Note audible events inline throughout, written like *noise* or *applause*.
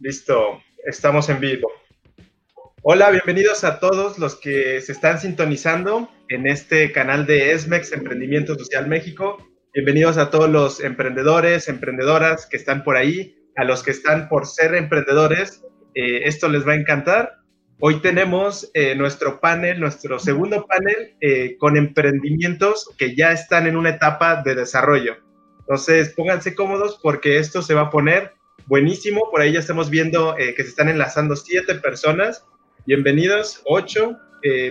Listo, estamos en vivo. Hola, bienvenidos a todos los que se están sintonizando en este canal de ESMEX Emprendimiento Social México. Bienvenidos a todos los emprendedores, emprendedoras que están por ahí, a los que están por ser emprendedores. Eh, esto les va a encantar. Hoy tenemos eh, nuestro panel, nuestro segundo panel eh, con emprendimientos que ya están en una etapa de desarrollo. Entonces, pónganse cómodos porque esto se va a poner buenísimo. Por ahí ya estamos viendo que se están enlazando siete personas. Bienvenidos, ocho.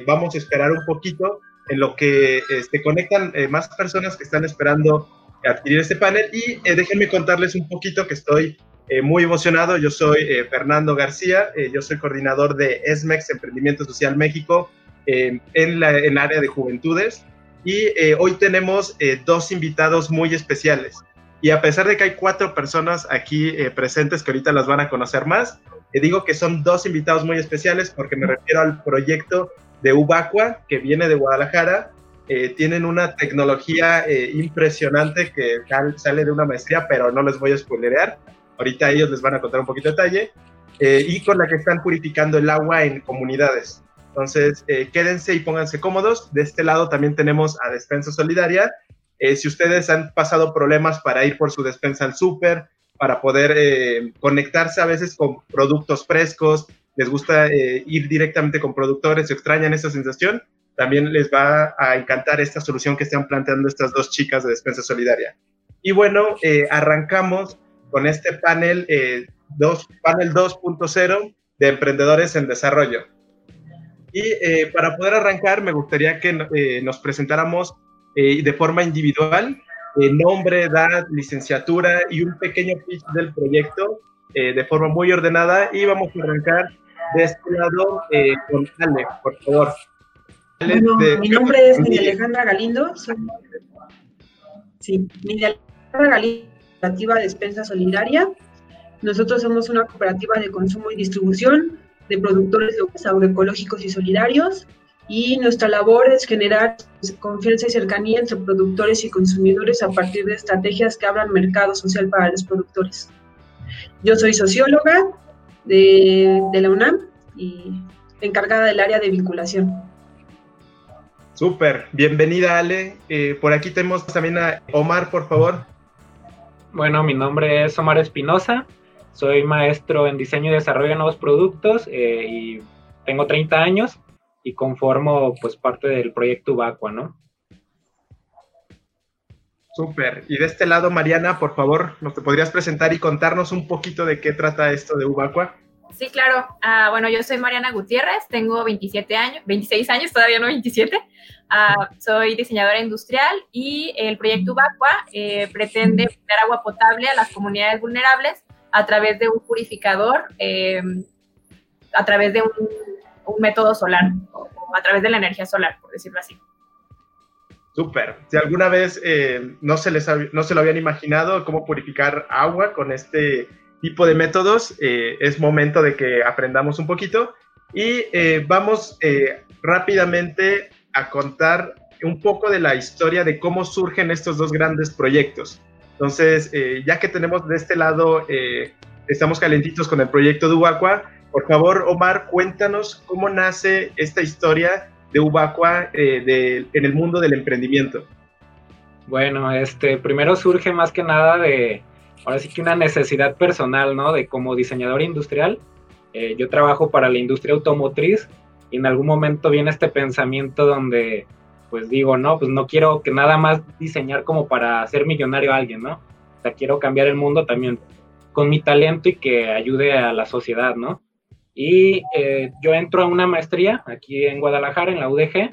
vamos a esperar un poquito en lo que se este, conectan más personas que están esperando adquirir este panel. Y déjenme contarles un poquito que estoy eh, muy emocionado. Yo soy eh, Fernando García, eh, yo soy coordinador de ESMEX, Emprendimiento Social México, en, en área de juventudes. Y hoy tenemos dos invitados muy especiales. Y a pesar de que hay cuatro personas aquí presentes que ahorita las van a conocer más, digo que son dos invitados muy especiales porque me refiero al proyecto de Ubacua, que viene de Guadalajara. tienen una tecnología impresionante que sale de una maestría, pero no les voy a spoilerear ahorita ellos les van a contar un poquito de detalle, eh, y con la que están purificando el agua en comunidades. Entonces, eh, quédense y pónganse cómodos. De este lado también tenemos a Despensa Solidaria. Eh, si ustedes han pasado problemas para ir por su despensa al súper, para poder conectarse a veces con productos frescos, les gusta ir directamente con productores, extrañan esa sensación, también les va a encantar esta solución que están planteando estas dos chicas de Despensa Solidaria. Y bueno, arrancamos con este panel, eh, dos, panel 2.0 de emprendedores en desarrollo. Y eh, para poder arrancar, me gustaría que eh, nos presentáramos de forma individual, nombre, edad, licenciatura y un pequeño pitch del proyecto de forma muy ordenada. Y vamos a arrancar de este lado con Ale, por favor. mi nombre es Alejandra Galindo. Sí, Alejandra Galindo cooperativa Despensa Solidaria. Nosotros somos una cooperativa de consumo y distribución de productores agroecológicos y solidarios y nuestra labor es generar confianza y cercanía entre productores y consumidores a partir de estrategias que abran mercado social para los productores. Yo soy socióloga de, de la UNAM y encargada del área de vinculación. Súper, bienvenida Ale. Eh, por aquí tenemos también a Omar, por favor. Bueno, mi nombre es Omar Espinosa, soy maestro en diseño y desarrollo de nuevos productos eh, y tengo 30 años y conformo pues parte del proyecto Ubacua, ¿no? Súper. Y de este lado, Mariana, por favor, ¿nos te podrías presentar y contarnos un poquito de qué trata esto de Ubacua? Sí, claro. Ah, bueno, yo soy Mariana Gutiérrez, tengo 27 años, 26 años, todavía no 27. Ah, soy diseñadora industrial y el proyecto Ubacua eh, pretende dar agua potable a las comunidades vulnerables a través de un purificador, eh, a través de un, método solar, a través de la energía solar, por decirlo así. Súper. Si alguna vez eh, no, se les no se lo habían imaginado cómo purificar agua con este tipo de métodos, es momento de que aprendamos un poquito y vamos rápidamente a contar un poco de la historia de cómo surgen estos dos grandes proyectos. Entonces, eh, ya que tenemos de este lado, eh, estamos calentitos con el proyecto de por favor, Omar, cuéntanos cómo nace esta historia de Ubacua eh, en el mundo del emprendimiento. Bueno, este, primero surge más que nada de, ahora sí que una necesidad personal, ¿no? De como diseñador industrial, yo trabajo para la industria automotriz y en algún momento viene este pensamiento donde pues digo, no, pues no quiero que nada más diseñar como para ser millonario a alguien, ¿no? O sea, quiero cambiar el mundo también con mi talento y que ayude a la sociedad, ¿no? Y eh, yo entro a una maestría aquí en Guadalajara, en la UDG,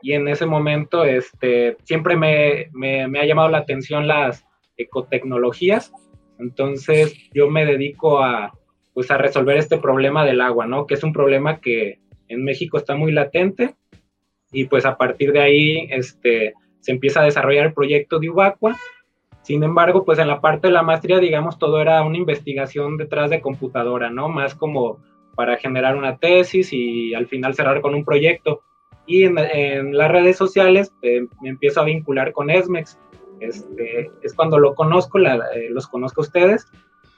y en ese momento este, siempre me, me, me ha llamado la atención las ecotecnologías, entonces yo me dedico a, pues, a resolver este problema del agua, ¿no? Que es un problema que en México está muy latente y pues a partir de ahí este, se empieza a desarrollar el proyecto de Ubacua. Sin embargo, pues en la parte de la maestría, digamos, todo era una investigación detrás de computadora, ¿no? Más como para generar una tesis y al final cerrar con un proyecto. Y en, las redes sociales eh, me empiezo a vincular con ESMEX. Este, es cuando lo conozco, eh, los conozco a ustedes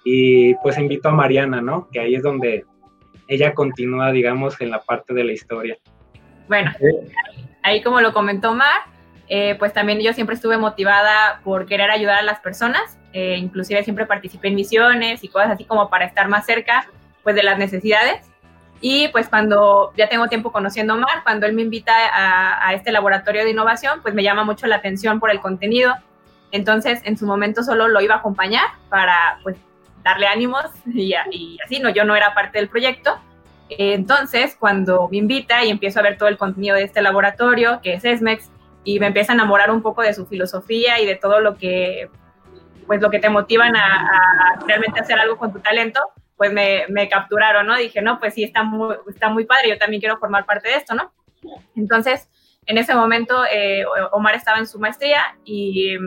Y pues invito a Mariana, ¿no? Que ahí es donde ella continúa, digamos, en la parte de la historia. Bueno, ahí como lo comentó Mar, eh, pues también yo siempre estuve motivada por querer ayudar a las personas, eh, inclusive siempre participé en misiones y cosas así como para estar más cerca pues de las necesidades. Y pues cuando ya tengo tiempo conociendo a Mar, cuando él me invita a, este laboratorio de innovación, pues me llama mucho la atención por el contenido. Entonces, en su momento solo lo iba a acompañar para pues darle ánimos y, y así, no, yo no era parte del proyecto. Entonces, cuando me invita y empiezo a ver todo el contenido de este laboratorio, que es ESMEX, y me empieza a enamorar un poco de su filosofía y de todo lo que, pues lo que te motivan a realmente hacer algo con tu talento, pues me, me, capturaron, ¿no? Dije, no, pues sí, está muy, está muy padre, yo también quiero formar parte de esto, ¿no? Entonces, en ese momento, eh, Omar estaba en su maestría y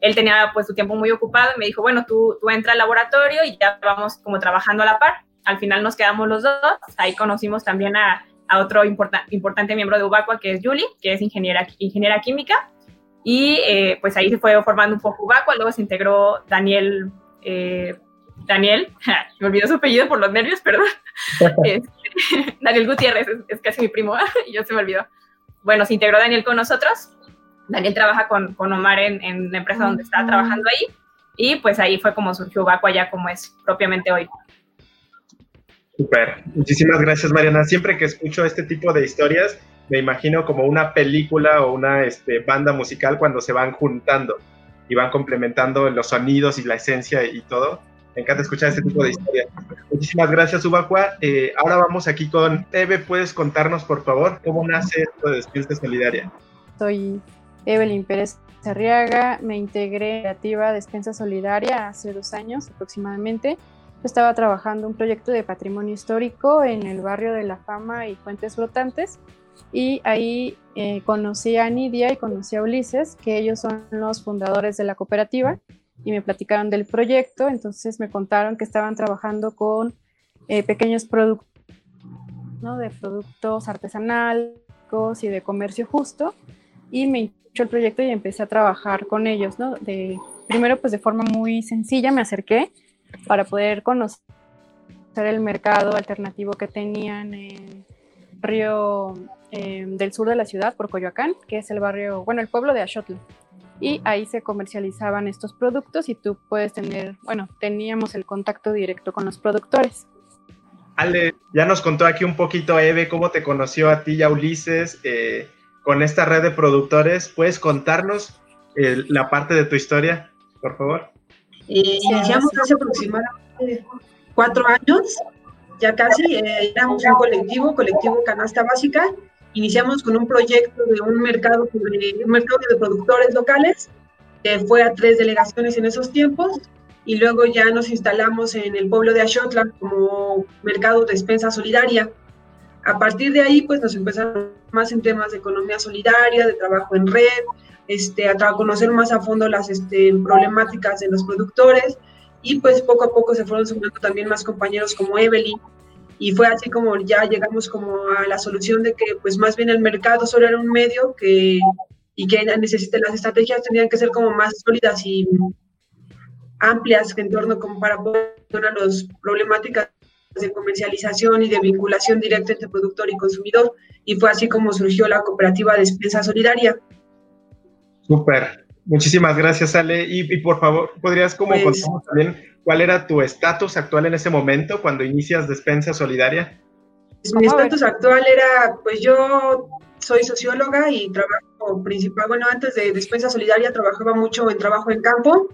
él tenía pues su tiempo muy ocupado y me dijo, bueno, tú, tú entra al laboratorio y ya vamos como trabajando a la par. Al final nos quedamos los dos, ahí conocimos también a, a otro importa, importante miembro de Ubacua, que es Julie, que es ingeniera, ingeniera química, y eh, pues ahí se fue formando un poco Ubacua, luego se integró Daniel, eh, Daniel, me olvidó su apellido por los nervios, perdón, *laughs* este, *laughs* Daniel Gutiérrez, es, es, casi mi primo, *laughs* y yo se me olvidó. Bueno, se integró Daniel con nosotros, Daniel trabaja con, con Omar en, en, la empresa donde está trabajando ahí, y pues ahí fue como surgió Ubacua ya como es propiamente hoy. Super, muchísimas gracias Mariana. Siempre que escucho este tipo de historias, me imagino como una película o una este, banda musical cuando se van juntando y van complementando los sonidos y la esencia y todo. Me encanta escuchar este tipo de historias. Muchísimas gracias, Ubacua. Eh, ahora vamos aquí con Eve. ¿Puedes contarnos, por favor, cómo nace esto de Despierta Solidaria? Soy Evelyn Pérez Arriaga. Me integré en la Creativa Despensa Solidaria hace dos años aproximadamente estaba trabajando un proyecto de patrimonio histórico en el barrio de La Fama y Fuentes Flotantes y ahí eh, conocí a Nidia y conocí a Ulises, que ellos son los fundadores de la cooperativa y me platicaron del proyecto, entonces me contaron que estaban trabajando con eh, pequeños productos, ¿no? de productos artesanales y de comercio justo y me hinchó el proyecto y empecé a trabajar con ellos, ¿no? De, primero pues de forma muy sencilla me acerqué para poder conocer el mercado alternativo que tenían en Río eh, del sur de la ciudad, por Coyoacán, que es el barrio, bueno, el pueblo de Axotl. Y ahí se comercializaban estos productos y tú puedes tener, bueno, teníamos el contacto directo con los productores. Ale, ya nos contó aquí un poquito Eve cómo te conoció a ti y a Ulises eh, con esta red de productores. ¿Puedes contarnos eh, la parte de tu historia, por favor? Eh, iniciamos hace aproximadamente cuatro años, ya casi, eh, éramos un colectivo, colectivo Canasta Básica. Iniciamos con un proyecto de un mercado, un mercado de productores locales, que fue a tres delegaciones en esos tiempos, y luego ya nos instalamos en el pueblo de Axotla como mercado de despensa solidaria. A partir de ahí, pues nos empezamos más en temas de economía solidaria, de trabajo en red, este, a conocer más a fondo las este, problemáticas de los productores y pues poco a poco se fueron sumando también más compañeros como Evelyn y fue así como ya llegamos como a la solución de que pues más bien el mercado solo era un medio que y que necesita, las estrategias tenían que ser como más sólidas y amplias en torno como para poder a las problemáticas de comercialización y de vinculación directa entre productor y consumidor y fue así como surgió la cooperativa de Despensa Solidaria. Súper. Muchísimas gracias, Ale. Y, y, por favor, ¿podrías como pues, contarnos también cuál era tu estatus actual en ese momento cuando inicias Despensa Solidaria? Pues, mi estatus actual era, pues yo soy socióloga y trabajo principal, bueno, antes de Despensa Solidaria trabajaba mucho en trabajo en campo.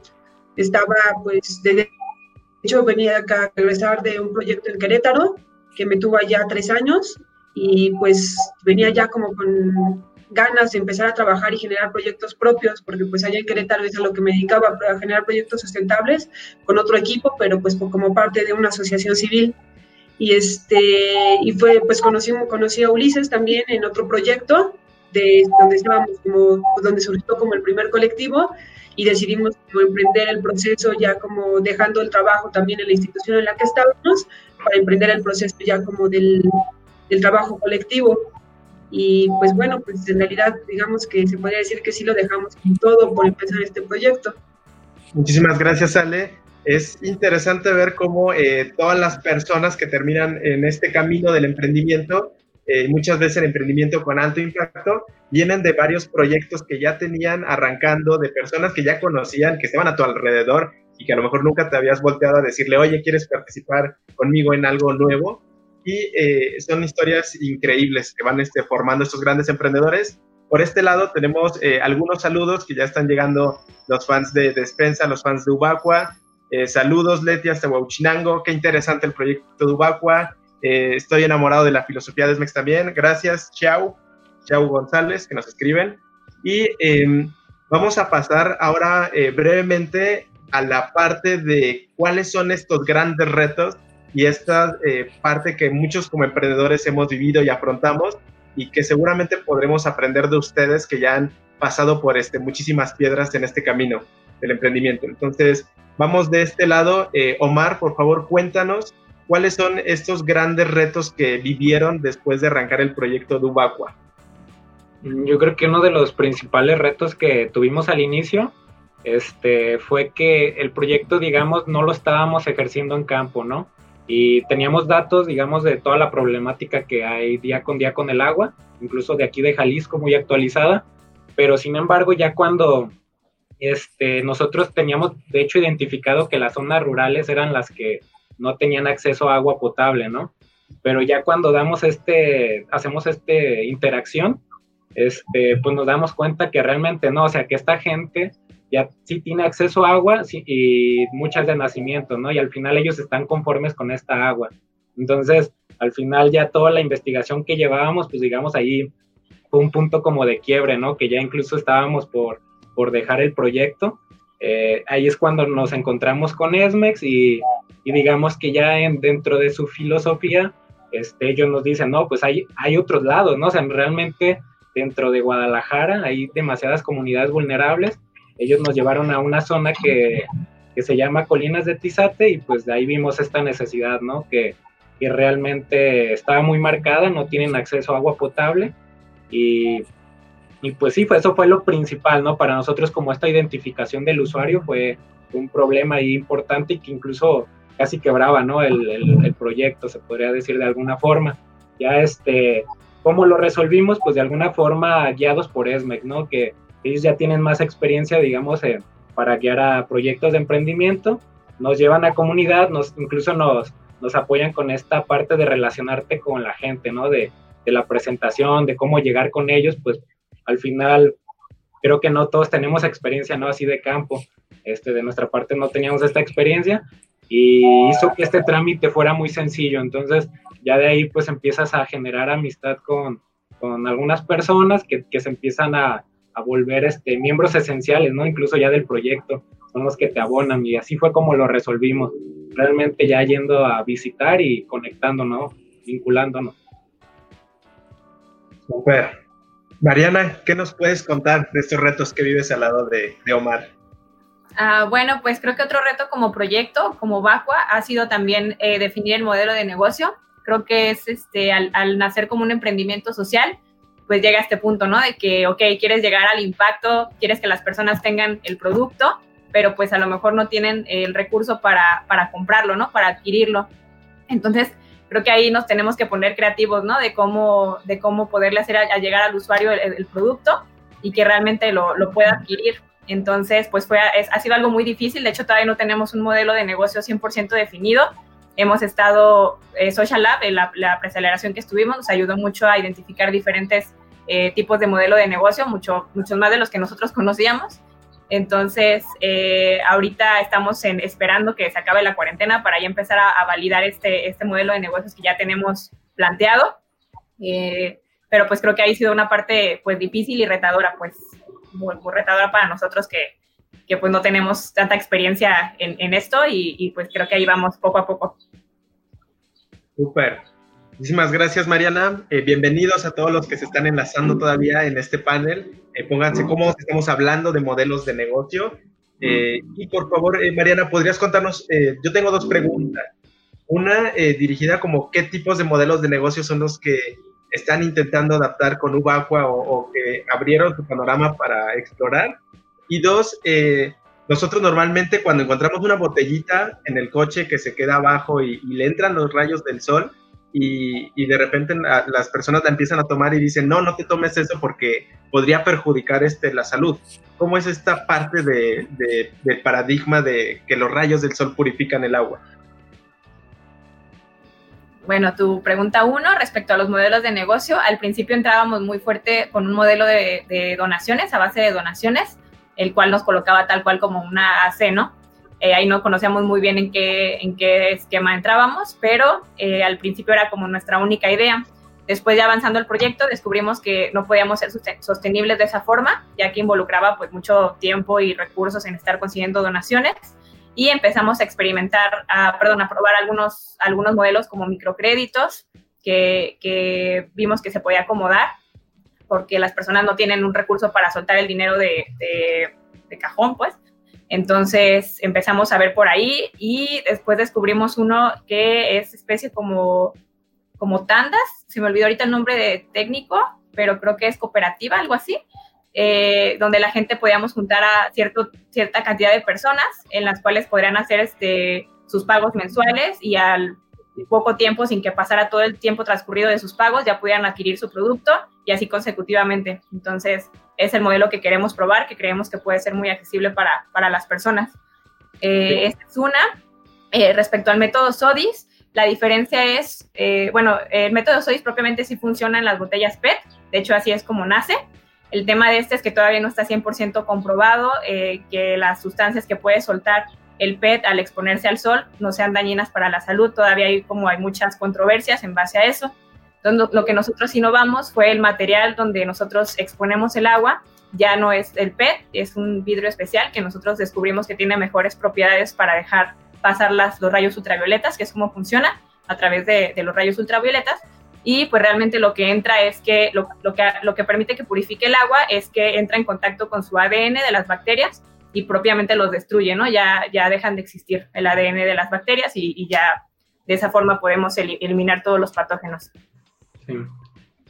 Estaba, pues, de, hecho, venía acá a regresar de un proyecto en Querétaro, que me tuvo allá tres años, y pues venía ya como con ganas de empezar a trabajar y generar proyectos propios, porque pues allá en Querétaro es a lo que me dedicaba, a generar proyectos sustentables con otro equipo, pero pues como parte de una asociación civil. Y, este, y fue, pues conocí, conocí a Ulises también en otro proyecto, de donde estábamos como, donde surgió como el primer colectivo, y decidimos emprender el proceso ya como dejando el trabajo también en la institución en la que estábamos, para emprender el proceso ya como del trabajo colectivo y pues bueno, pues en realidad digamos que se podría decir que sí lo dejamos con todo por empezar este proyecto. Muchísimas gracias Ale. es interesante ver cómo eh, todas las personas que terminan en este camino del emprendimiento, eh, muchas veces el emprendimiento con alto impacto, vienen de varios proyectos que ya tenían arrancando, de personas que ya conocían, que estaban a tu alrededor y que a lo mejor nunca te habías volteado a decirle, oye, ¿quieres participar conmigo en algo nuevo? Y eh, son historias increíbles que van este, formando estos grandes emprendedores. Por este lado tenemos algunos saludos que ya están llegando los fans de Despensa, los fans de Ubaqua, eh, saludos, Leti, hasta Huachinango. Qué interesante el proyecto de Ubacua. Eh, estoy enamorado de la filosofía de SMEX también. Gracias, Chau. Chau González, que nos escriben. Y em, vamos a pasar ahora eh, brevemente a la parte de cuáles son estos grandes retos y esta parte que muchos como emprendedores hemos vivido y afrontamos y que seguramente podremos aprender de ustedes que ya han pasado por este, muchísimas piedras en este camino del emprendimiento. Entonces, Vamos de este lado. Eh, Omar, por favor, cuéntanos cuáles son estos grandes retos que vivieron después de arrancar el proyecto de Yo creo que uno de los principales retos que tuvimos al inicio este, fue que el proyecto, digamos, no lo estábamos ejerciendo en campo, ¿no? Y teníamos datos, digamos, de toda la problemática que hay día con día con el agua, incluso de aquí de Jalisco, muy actualizada, pero sin embargo, ya cuando este, nosotros teníamos, de hecho, identificado que las zonas rurales eran las que no tenían acceso a agua potable, ¿no? Pero ya cuando damos este, hacemos este interacción, este, pues nos damos cuenta que realmente no, o sea, que esta gente ya sí tiene acceso a agua y muchas de nacimiento, ¿no? Y al final ellos están conformes con esta agua. Entonces, al final ya toda la investigación que llevábamos, pues digamos ahí fue un punto como de quiebre, ¿no? Que ya incluso estábamos por por dejar el proyecto. Eh, ahí es cuando nos encontramos con Esmex y, digamos que ya en, dentro de su filosofía, este, ellos nos dicen, no, pues hay, hay otros lados, ¿no? O sea, realmente dentro de Guadalajara hay demasiadas comunidades vulnerables. Ellos nos llevaron a una zona que, que se llama Colinas de Tizate y pues de ahí vimos esta necesidad, ¿no? Que, que realmente estaba muy marcada, no tienen acceso a agua potable y y pues sí, pues eso fue lo principal, ¿no? Para nosotros como esta identificación del usuario fue un problema ahí importante y que incluso casi quebraba, ¿no? El, el, proyecto, se podría decir de alguna forma. Ya este, ¿cómo lo resolvimos? Pues de alguna forma guiados por ESMEC, ¿no? Que ellos ya tienen más experiencia, digamos, para guiar a proyectos de emprendimiento, nos llevan a comunidad, nos, incluso nos, nos apoyan con esta parte de relacionarte con la gente, ¿no? De, de la presentación, de cómo llegar con ellos, pues al final creo que no todos tenemos experiencia, ¿no? Así de campo. Este, de nuestra parte no teníamos esta experiencia y hizo que este trámite fuera muy sencillo. Entonces, ya de ahí pues empiezas a generar amistad con, con algunas personas que, que se empiezan a, a, volver este, miembros esenciales, ¿no? Incluso ya del proyecto, son los que te abonan y así fue como lo resolvimos. Realmente ya yendo a visitar y conectándonos, vinculándonos. Super. Mariana, ¿qué nos puedes contar de estos retos que vives al lado de, Omar? Ah, bueno, pues creo que otro reto como proyecto, como Vacua, ha sido también eh, definir el modelo de negocio. Creo que es este, al, nacer como un emprendimiento social, pues llega a este punto, ¿no? De que, ok, quieres llegar al impacto, quieres que las personas tengan el producto, pero pues a lo mejor no tienen el recurso para, para comprarlo, ¿no? Para adquirirlo. Entonces, creo que ahí nos tenemos que poner creativos, ¿no? De cómo, de cómo poderle hacer a, llegar al usuario el, producto y que realmente lo, lo, pueda adquirir. Entonces, pues fue, ha sido algo muy difícil. De hecho, todavía no tenemos un modelo de negocio 100% definido. Hemos estado, eh, Social Lab, en la, la preaceleración que estuvimos, nos ayudó mucho a identificar diferentes eh, tipos de modelo de negocio, mucho, muchos más de los que nosotros conocíamos. Entonces, eh, ahorita estamos en, esperando que se acabe la cuarentena para ya empezar a, validar este, este modelo de negocios que ya tenemos planteado. Eh, pero pues creo que ha sido una parte pues difícil y retadora, pues muy, retadora para nosotros que, que, pues no tenemos tanta experiencia en, en esto y, y, pues creo que ahí vamos poco a poco. Súper. Muchísimas gracias, Mariana. Eh, bienvenidos a todos los que se están enlazando todavía en este panel. Eh, pónganse cómodos, estamos hablando de modelos de negocio. Eh, y por favor, Mariana, ¿podrías contarnos? yo tengo dos preguntas. Una dirigida como qué tipos de modelos de negocio son los que están intentando adaptar con Ubaqua o, o que abrieron su panorama para explorar. Y dos, nosotros normalmente cuando encontramos una botellita en el coche que se queda abajo y, le entran los rayos del sol y, de repente las personas la empiezan a tomar y dicen, no, no te tomes eso porque podría perjudicar este, la salud. ¿Cómo es esta parte de, de, del paradigma de que los rayos del sol purifican el agua? Bueno, tu pregunta uno, respecto a los modelos de negocio, al principio entrábamos muy fuerte con un modelo de, de donaciones, a base de donaciones el cual nos colocaba tal cual como una AC, ¿no? Eh, ahí no conocíamos muy bien en qué, esquema entrábamos, pero eh, al principio era como nuestra única idea. Después de avanzando el proyecto, descubrimos que no podíamos ser sostenibles de esa forma, ya que involucraba pues mucho tiempo y recursos en estar consiguiendo donaciones y empezamos a experimentar, a, perdón, a probar algunos, modelos como microcréditos que, vimos que se podía acomodar porque las personas no tienen un recurso para soltar el dinero de, cajón, pues. Entonces empezamos a ver por ahí y después descubrimos uno que es especie como, como tandas, se me olvidó ahorita el nombre de técnico, pero creo que es cooperativa, algo así, eh, donde la gente podíamos juntar a cierto, cierta cantidad de personas en las cuales podrían hacer este, sus pagos mensuales y al poco tiempo, sin que pasara todo el tiempo transcurrido de sus pagos, ya pudieran adquirir su producto y así consecutivamente. Entonces, es el modelo que queremos probar, que creemos que puede ser muy accesible para, para las personas. Eh, esta es una. Eh, respecto al método SODIS, la diferencia es, eh, bueno, el método SODIS propiamente sí funciona en las botellas PET, de hecho así es como nace. El tema de este es que todavía no está 100% comprobado que las sustancias que puede soltar el PET al exponerse al sol no sean dañinas para la salud. Todavía hay como hay muchas controversias en base a eso. Entonces, lo que nosotros innovamos fue el material donde nosotros exponemos el agua. Ya no es el PET, es un vidrio especial que nosotros descubrimos que tiene mejores propiedades para dejar pasar las, los rayos ultravioletas, que es como funciona a través de, los rayos ultravioletas. Y pues realmente lo que entra es que lo, lo, que lo que permite que purifique el agua es que entra en contacto con su ADN de las bacterias y propiamente los destruye, ¿no? Ya, ya dejan de existir el ADN de las bacterias y, ya de esa forma podemos eliminar todos los patógenos. Sí.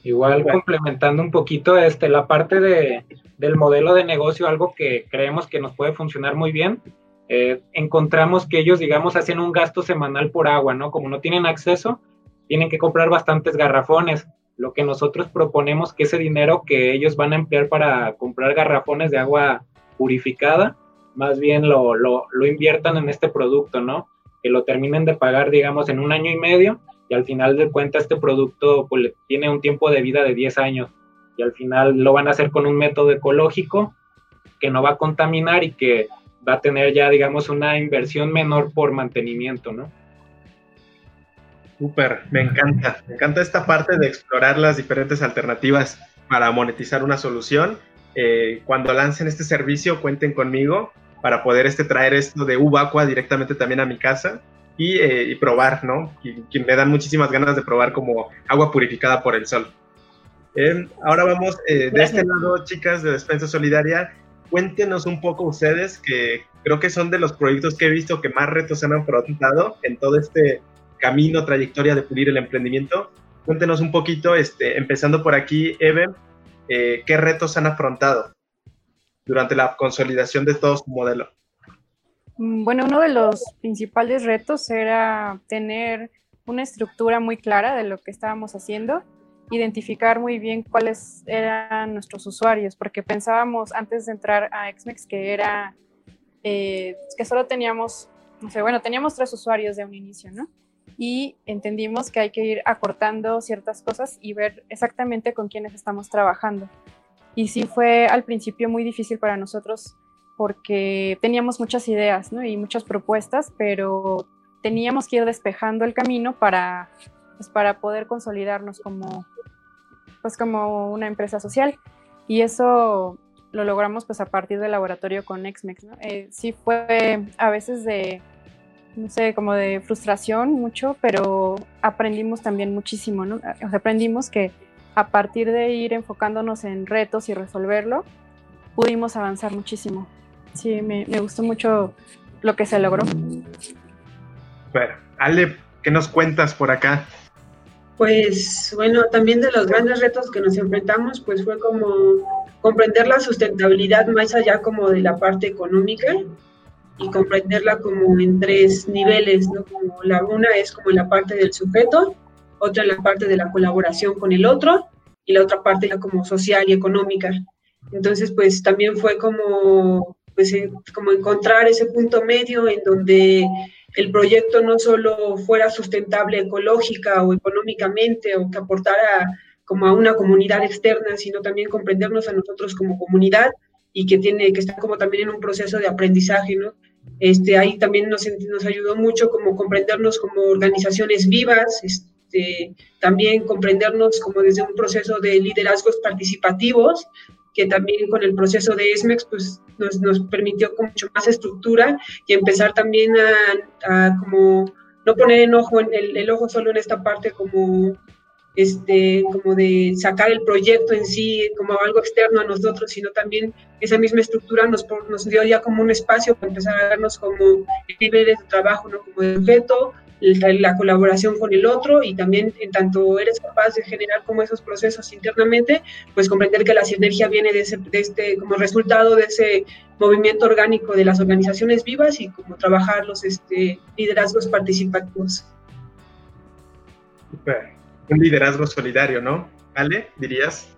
Igual complementando un poquito este, la parte de, del modelo de negocio, algo que creemos que nos puede funcionar muy bien, eh, encontramos que ellos, digamos, hacen un gasto semanal por agua, ¿no? Como no tienen acceso, tienen que comprar bastantes garrafones. Lo que nosotros proponemos que ese dinero que ellos van a emplear para comprar garrafones de agua purificada, más bien lo, lo, inviertan en este producto, ¿no? Que lo terminen de pagar, digamos, en un año y medio y al final de cuentas este producto pues, tiene un tiempo de vida de 10 años y al final lo van a hacer con un método ecológico que no va a contaminar y que va a tener ya, digamos, una inversión menor por mantenimiento, ¿no? Súper, me encanta. Me encanta esta parte de explorar las diferentes alternativas para monetizar una solución eh, cuando lancen este servicio, cuenten conmigo para poder este, traer esto de Ubaqua directamente también a mi casa y, eh, probar, ¿no? Y, me dan muchísimas ganas de probar como agua purificada por el sol. Eh, ahora vamos de este lado, chicas de Despensa Solidaria. Cuéntenos un poco ustedes, que creo que son de los proyectos que he visto que más retos han afrontado en todo este camino, trayectoria de pulir el emprendimiento. Cuéntenos un poquito, este, empezando por aquí, Eve, eh, ¿qué retos han afrontado durante la consolidación de todo su modelo? Mm, bueno, uno de los principales retos era tener una estructura muy clara de lo que estábamos haciendo, identificar muy bien cuáles eran nuestros usuarios, porque pensábamos antes de entrar a XMEX que era eh, que solo teníamos, no sé, bueno, teníamos tres usuarios de un inicio, ¿no? Y entendimos que hay que ir acortando ciertas cosas y ver exactamente con quiénes estamos trabajando. Y sí fue al principio muy difícil para nosotros porque teníamos muchas ideas y muchas propuestas, pero teníamos que ir despejando el camino para, pues, para poder consolidarnos como, pues, como una empresa social. Y eso lo logramos pues a partir del laboratorio con XMEX. ¿no? Eh, sí fue a veces de no sé, como de frustración mucho, pero aprendimos también muchísimo, ¿no? O sea, aprendimos que a partir de ir enfocándonos en retos y resolverlo, pudimos avanzar muchísimo. Sí, me, me gustó mucho lo que se logró. Bueno, Ale, ¿qué nos cuentas por acá? Pues bueno, también de los grandes retos que nos enfrentamos, pues fue como comprender la sustentabilidad más allá como de la parte económica y comprenderla como en tres niveles, ¿no? Como la una es como la parte del sujeto, otra la parte de la colaboración con el otro y la otra parte como social y económica. Entonces, pues también fue como, pues, como encontrar ese punto medio en donde el proyecto no solo fuera sustentable ecológica o económicamente o que aportara como a una comunidad externa, sino también comprendernos a nosotros como comunidad y que tiene que estar como también en un proceso de aprendizaje, ¿no? Este, ahí también nos, nos ayudó mucho como comprendernos como organizaciones vivas, este, también comprendernos como desde un proceso de liderazgos participativos, que también con el proceso de ESMEX pues, nos, nos permitió con mucho más estructura y empezar también a, como no poner en ojo el, el, ojo solo en esta parte como este, como de sacar el proyecto en sí como algo externo a nosotros, sino también esa misma estructura nos, nos dio ya como un espacio para empezar a darnos como niveles de trabajo, ¿no? como de objeto, la colaboración con el otro y también en tanto eres capaz de generar como esos procesos internamente, pues comprender que la sinergia viene de, ese, de este como resultado de ese movimiento orgánico de las organizaciones vivas y como trabajar los este, liderazgos participativos. Super un liderazgo solidario, ¿no? ¿Vale? ¿Dirías?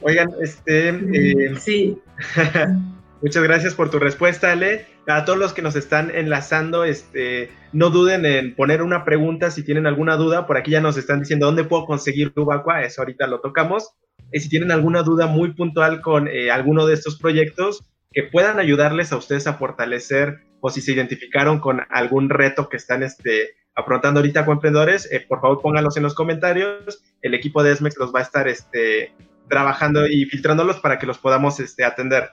Oigan, este... Eh, sí. *laughs* muchas gracias por tu respuesta, Ale. A todos los que nos están enlazando, este, no duden en poner una pregunta si tienen alguna duda. Por aquí ya nos están diciendo dónde puedo conseguir Ubacua, eso ahorita lo tocamos. Y si tienen alguna duda muy puntual con eh, alguno de estos proyectos, que puedan ayudarles a ustedes a fortalecer o si se identificaron con algún reto que están este, afrontando ahorita con emprendedores, eh, por favor pónganlos en los comentarios. El equipo de SMEX los va a estar este, trabajando y filtrándolos para que los podamos este, atender.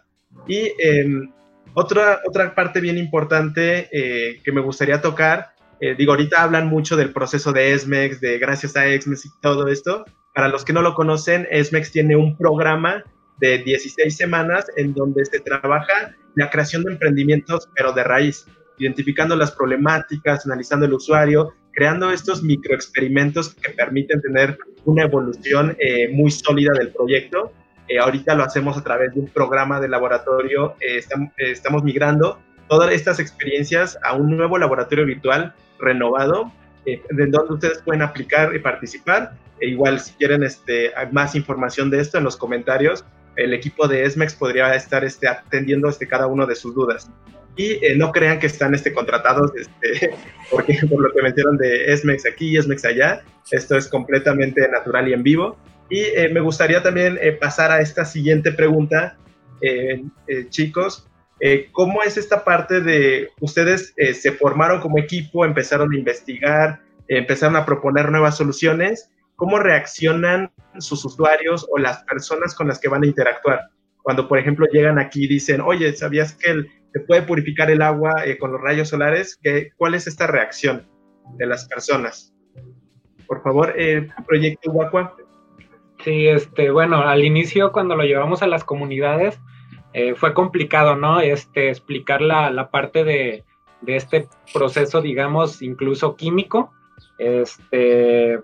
Y em, otra, otra parte bien importante eh, que me gustaría tocar, eh, digo, ahorita hablan mucho del proceso de SMEX, de gracias a SMEX y todo esto. Para los que no lo conocen, SMEX tiene un programa de 16 semanas en donde se trabaja la creación de emprendimientos, pero de raíz identificando las problemáticas, analizando el usuario, creando estos microexperimentos que permiten tener una evolución eh, muy sólida del proyecto. Eh, ahorita lo hacemos a través de un programa de laboratorio, eh, estamos, migrando todas estas experiencias a un nuevo laboratorio virtual renovado, de donde ustedes pueden aplicar y participar. E igual, si quieren este, más información de esto en los comentarios, el equipo de ESMEX podría estar este, atendiendo este, cada uno de sus dudas y eh, no crean que están este, contratados este, *laughs* porque, por lo que mencionaron de ESMEX aquí y ESMEX allá. Esto es completamente natural y en vivo. Y eh, me gustaría también eh, pasar a esta siguiente pregunta, chicos. ¿Cómo es esta parte de ustedes se formaron como equipo, empezaron a investigar, empezaron a proponer nuevas soluciones? ¿Cómo reaccionan sus usuarios o las personas con las que van a interactuar? Cuando, por ejemplo, llegan aquí y dicen, oye, ¿sabías que el, se puede purificar el agua eh, con los rayos solares. ¿Qué, ¿Cuál es esta reacción de las personas? Por favor, eh, Proyecto Huacua. Sí, este, bueno, al inicio cuando lo llevamos a las comunidades eh, fue complicado, ¿no? Este, explicar la, la parte de, de, este proceso, digamos, incluso químico. Este,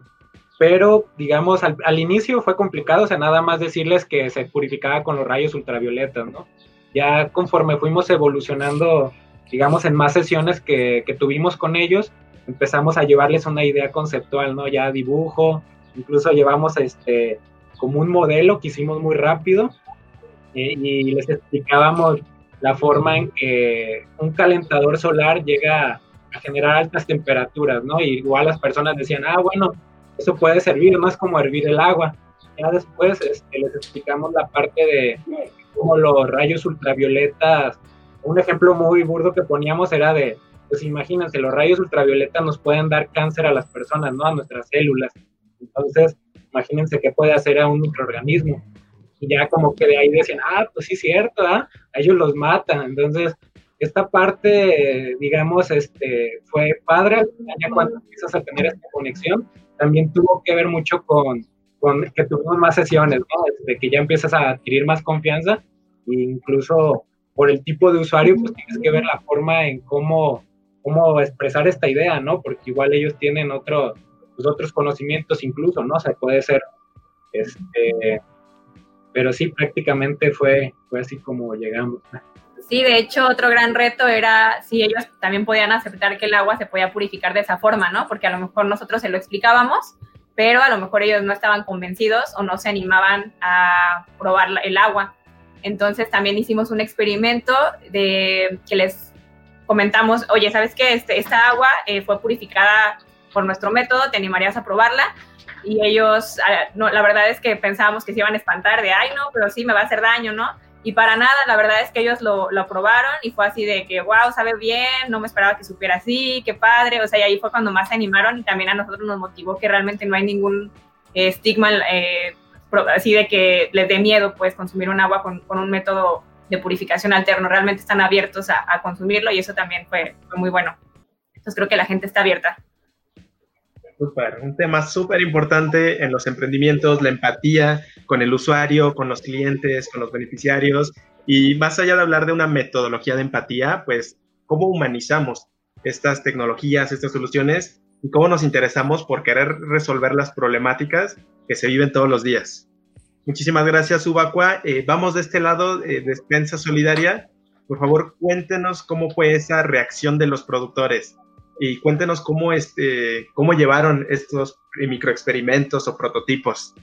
pero, digamos, al, al, inicio fue complicado, o sea, nada más decirles que se purificaba con los rayos ultravioletas, ¿no? ya conforme fuimos evolucionando, digamos, en más sesiones que, que, tuvimos con ellos, empezamos a llevarles una idea conceptual, ¿no? Ya dibujo, incluso llevamos este, como un modelo que hicimos muy rápido eh, y les explicábamos la forma en que un calentador solar llega a generar altas temperaturas, ¿no? Y igual las personas decían, ah, bueno, eso puede servir más como hervir el agua. Ya después este, les explicamos la parte de como los rayos ultravioletas. Un ejemplo muy burdo que poníamos era de, pues imagínense, los rayos ultravioletas nos pueden dar cáncer a las personas, ¿no? A nuestras células. Entonces, imagínense qué puede hacer a un microorganismo. Y ya como que de ahí decían, ah, pues sí, cierto, ¿ah? ellos los matan. Entonces, esta parte, digamos, este, fue padre, ya cuando empiezas a tener esta conexión, también tuvo que ver mucho con, que tuvimos más sesiones, ¿no? Este, que ya empiezas a adquirir más confianza incluso por el tipo de usuario, pues tienes que ver la forma en cómo, cómo expresar esta idea, ¿no? Porque igual ellos tienen otro, pues otros conocimientos incluso, ¿no? O sea, puede ser, este, pero sí, prácticamente fue, fue así como llegamos. Sí, de hecho, otro gran reto era si ellos también podían aceptar que el agua se podía purificar de esa forma, ¿no? Porque a lo mejor nosotros se lo explicábamos, pero a lo mejor ellos no estaban convencidos o no se animaban a probar el agua. Entonces también hicimos un experimento de que les comentamos, oye, ¿sabes qué? Este, esta agua eh, fue purificada por nuestro método, ¿te animarías a probarla? Y ellos, ah, no, la verdad es que pensábamos que se iban a espantar de, ay, no, pero sí me va a hacer daño, ¿no? Y para nada, la verdad es que ellos lo, lo probaron y fue así de que, wow, sabe bien, no me esperaba que supiera así, qué padre. O sea, y ahí fue cuando más se animaron y también a nosotros nos motivó que realmente no hay ningún estigma eh, así de que les dé miedo, pues, consumir un agua con, un método de purificación alterno. Realmente están abiertos a, consumirlo y eso también fue muy bueno. Entonces creo que la gente está abierta. Un tema súper importante en los emprendimientos, la empatía con el usuario, con los clientes, con los beneficiarios. Y más allá de hablar de una metodología de empatía, pues cómo humanizamos estas tecnologías, estas soluciones y cómo nos interesamos por querer resolver las problemáticas que se viven todos los días. Muchísimas gracias, Ubacua. Eh, vamos de este lado, eh, Despensa Solidaria. Por favor, cuéntenos cómo fue esa reacción de los productores y cuéntenos cómo, este, cómo llevaron estos microexperimentos o prototipos.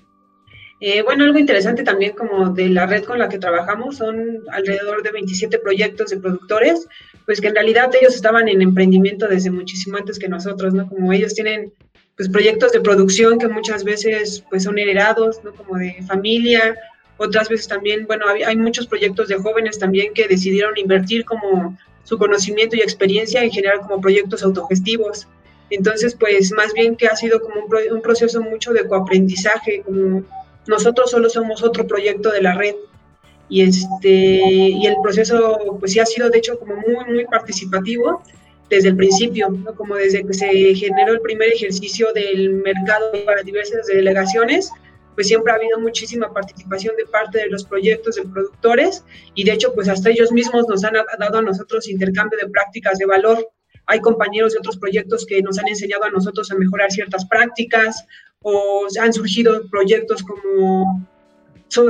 Eh, bueno, algo interesante también como de la red con la que trabajamos son alrededor de 27 proyectos de productores, pues que en realidad ellos estaban en emprendimiento desde muchísimo antes que nosotros, ¿no? Como ellos tienen pues proyectos de producción que muchas veces pues son heredados, ¿no? Como de familia, otras veces también, bueno, hay, hay muchos proyectos de jóvenes también que decidieron invertir como su conocimiento y experiencia en general como proyectos autogestivos. Entonces, pues más bien que ha sido como un, proceso mucho de coaprendizaje, como nosotros solo somos otro proyecto de la red. Y, este, y el proceso, pues sí ha sido de hecho como muy, muy participativo desde el principio, como desde que se generó el primer ejercicio del mercado para diversas delegaciones, pues siempre ha habido muchísima participación de parte de los proyectos de productores y de hecho pues hasta ellos mismos nos han dado a nosotros intercambio de prácticas de valor. Hay compañeros de otros proyectos que nos han enseñado a nosotros a mejorar ciertas prácticas o han surgido proyectos como,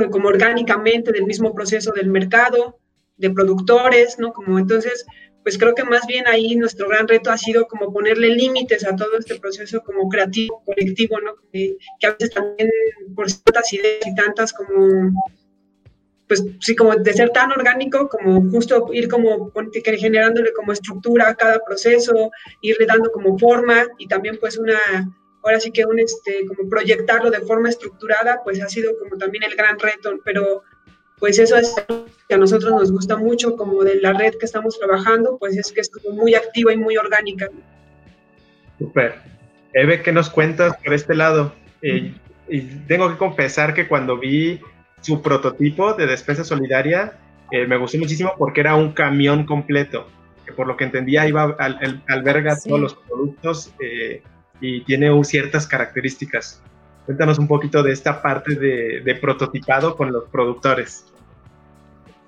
como orgánicamente del mismo proceso del mercado, de productores, ¿no? Como entonces, pues creo que más bien ahí nuestro gran reto ha sido como ponerle límites a todo este proceso como creativo, colectivo, ¿no? Que, a veces también por tantas ideas y tantas como, pues sí, como de ser tan orgánico, como justo ir como generándole como estructura a cada proceso, irle dando como forma y también pues una, ahora sí que un, este, como proyectarlo de forma estructurada, pues ha sido como también el gran reto, pero pues eso es que a nosotros nos gusta mucho como de la red que estamos trabajando, pues es que es como muy activa y muy orgánica. Super. Eve, ¿qué nos cuentas por este lado? Eh, y tengo que confesar que cuando vi su prototipo de despensa solidaria, eh, me gustó muchísimo porque era un camión completo, que por lo que entendía iba al, alberga todos los productos eh, y tiene ciertas características. Cuéntanos un poquito de esta parte de, prototipado con los productores.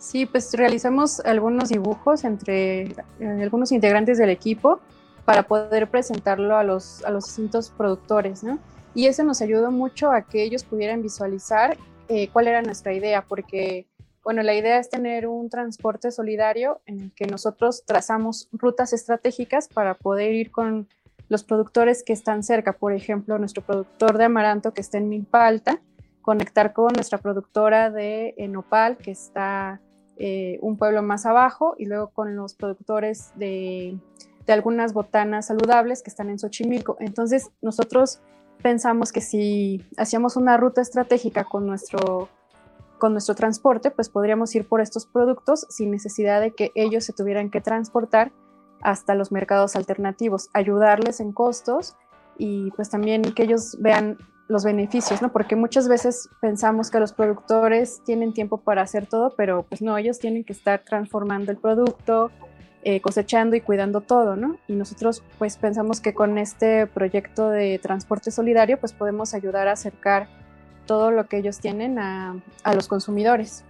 Sí, pues realizamos algunos dibujos entre eh, algunos integrantes del equipo para poder presentarlo a los, a los distintos productores, ¿no? Y eso nos ayudó mucho a que ellos pudieran visualizar eh, cuál era nuestra idea, porque, bueno, la idea es tener un transporte solidario en el que nosotros trazamos rutas estratégicas para poder ir con los productores que están cerca, por ejemplo, nuestro productor de amaranto que está en Milpa Alta, conectar con nuestra productora de Nopal que está eh, un pueblo más abajo y luego con los productores de, algunas botanas saludables que están en Xochimilco. Entonces nosotros pensamos que si hacíamos una ruta estratégica con nuestro, con nuestro transporte, pues podríamos ir por estos productos sin necesidad de que ellos se tuvieran que transportar hasta los mercados alternativos, ayudarles en costos y pues también que ellos vean los beneficios, ¿no? Porque muchas veces pensamos que los productores tienen tiempo para hacer todo, pero pues no, ellos tienen que estar transformando el producto, eh, cosechando y cuidando todo, ¿no? Y nosotros pues pensamos que con este proyecto de transporte solidario pues podemos ayudar a acercar todo lo que ellos tienen a, a los consumidores.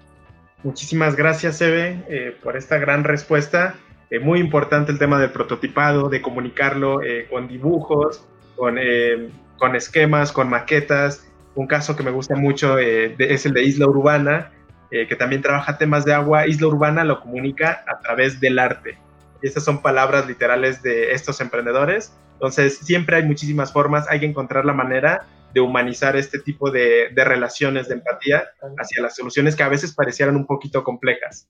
Muchísimas gracias, Eve, eh, por esta gran respuesta. Eh, muy importante el tema del prototipado, de comunicarlo eh, con dibujos, con, eh, con, esquemas, con maquetas. Un caso que me gusta mucho es el de Isla Urbana, eh, que también trabaja temas de agua, Isla Urbana lo comunica a través del arte. Y estas son palabras literales de estos emprendedores. Entonces, siempre hay muchísimas formas, hay que encontrar la manera de humanizar este tipo de, relaciones de empatía hacia las soluciones que a veces parecieran un poquito complejas.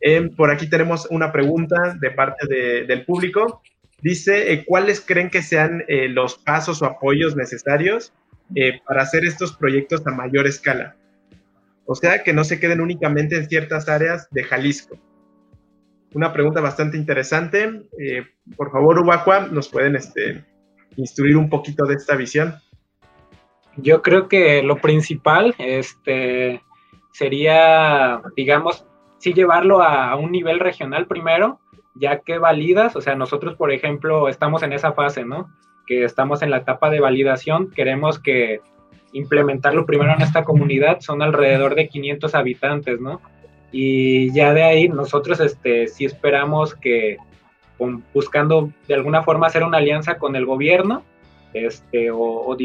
Eh, por aquí tenemos una pregunta de parte del público. Dice, eh, ¿cuáles creen que sean eh, los pasos o apoyos necesarios eh, para hacer estos proyectos a mayor escala? O sea, que no se queden únicamente en ciertas áreas de Jalisco. Una pregunta bastante interesante. por favor, Ubacua, ¿nos pueden este, instruir un poquito de esta visión? Yo creo que lo principal este, sería, digamos, sí llevarlo a un nivel regional primero, ya que validas, o sea, nosotros, por ejemplo, estamos en esa fase, ¿no? Que estamos en la etapa de validación, queremos que implementarlo primero en esta comunidad, son alrededor de 500 habitantes, ¿no? Y ya de ahí nosotros, este, sí esperamos que, buscando de alguna forma hacer una alianza con el gobierno, este, o,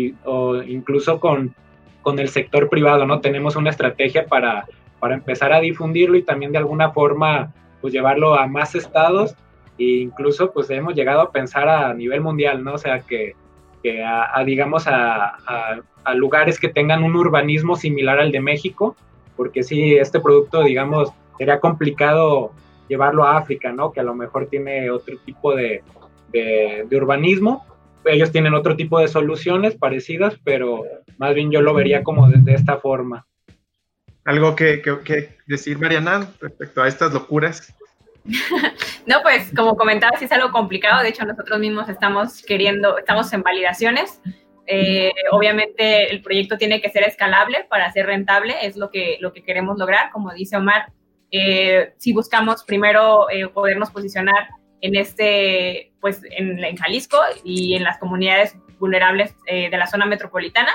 incluso con, con el sector privado, ¿no? Tenemos una estrategia para, para empezar a difundirlo y también de alguna forma pues llevarlo a más estados e incluso pues hemos llegado a pensar a nivel mundial, ¿no? O sea, que, que a, digamos a, a, lugares que tengan un urbanismo similar al de México, porque si este producto, digamos, sería complicado llevarlo a África, ¿no? Que a lo mejor tiene otro tipo de, de, urbanismo. Ellos tienen otro tipo de soluciones parecidas, pero más bien yo lo vería como de, esta forma. ¿Algo que, que, que, decir, Mariana, respecto a estas locuras? *laughs* no, pues como comentaba, sí es algo complicado. De hecho, nosotros mismos estamos queriendo, estamos en validaciones. Eh, obviamente el proyecto tiene que ser escalable para ser rentable, es lo que, lo que queremos lograr. Como dice Omar, eh, si buscamos primero eh, podernos posicionar en este, pues en, en, Jalisco y en las comunidades vulnerables de la zona metropolitana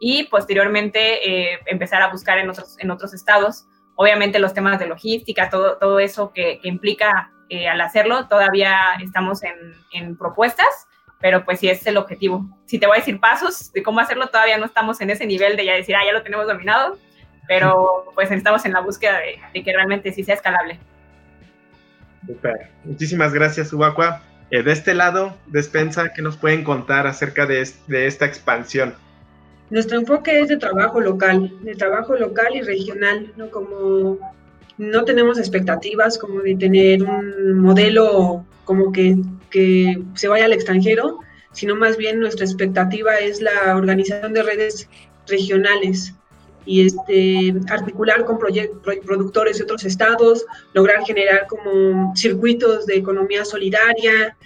y posteriormente empezar a buscar en otros, en otros estados Obviamente los temas de logística, todo, todo eso que, implica eh, al hacerlo, todavía estamos en, propuestas, pero pues sí es el objetivo. Si te voy a decir pasos de cómo hacerlo, todavía no estamos en ese nivel de ya decir, ah, ya lo tenemos dominado, pero pues estamos en la búsqueda de, que realmente sí sea escalable. Super. Muchísimas gracias, Ubacua. Eh, de este lado, Despensa, ¿qué nos pueden contar acerca de, de esta expansión? Nuestro enfoque es de trabajo local, de trabajo local y regional, ¿no? Como no tenemos expectativas como de tener un modelo como que, que se vaya al extranjero, sino más bien nuestra expectativa es la organización de redes regionales y este, articular con productores de otros estados, lograr generar como circuitos de economía solidaria,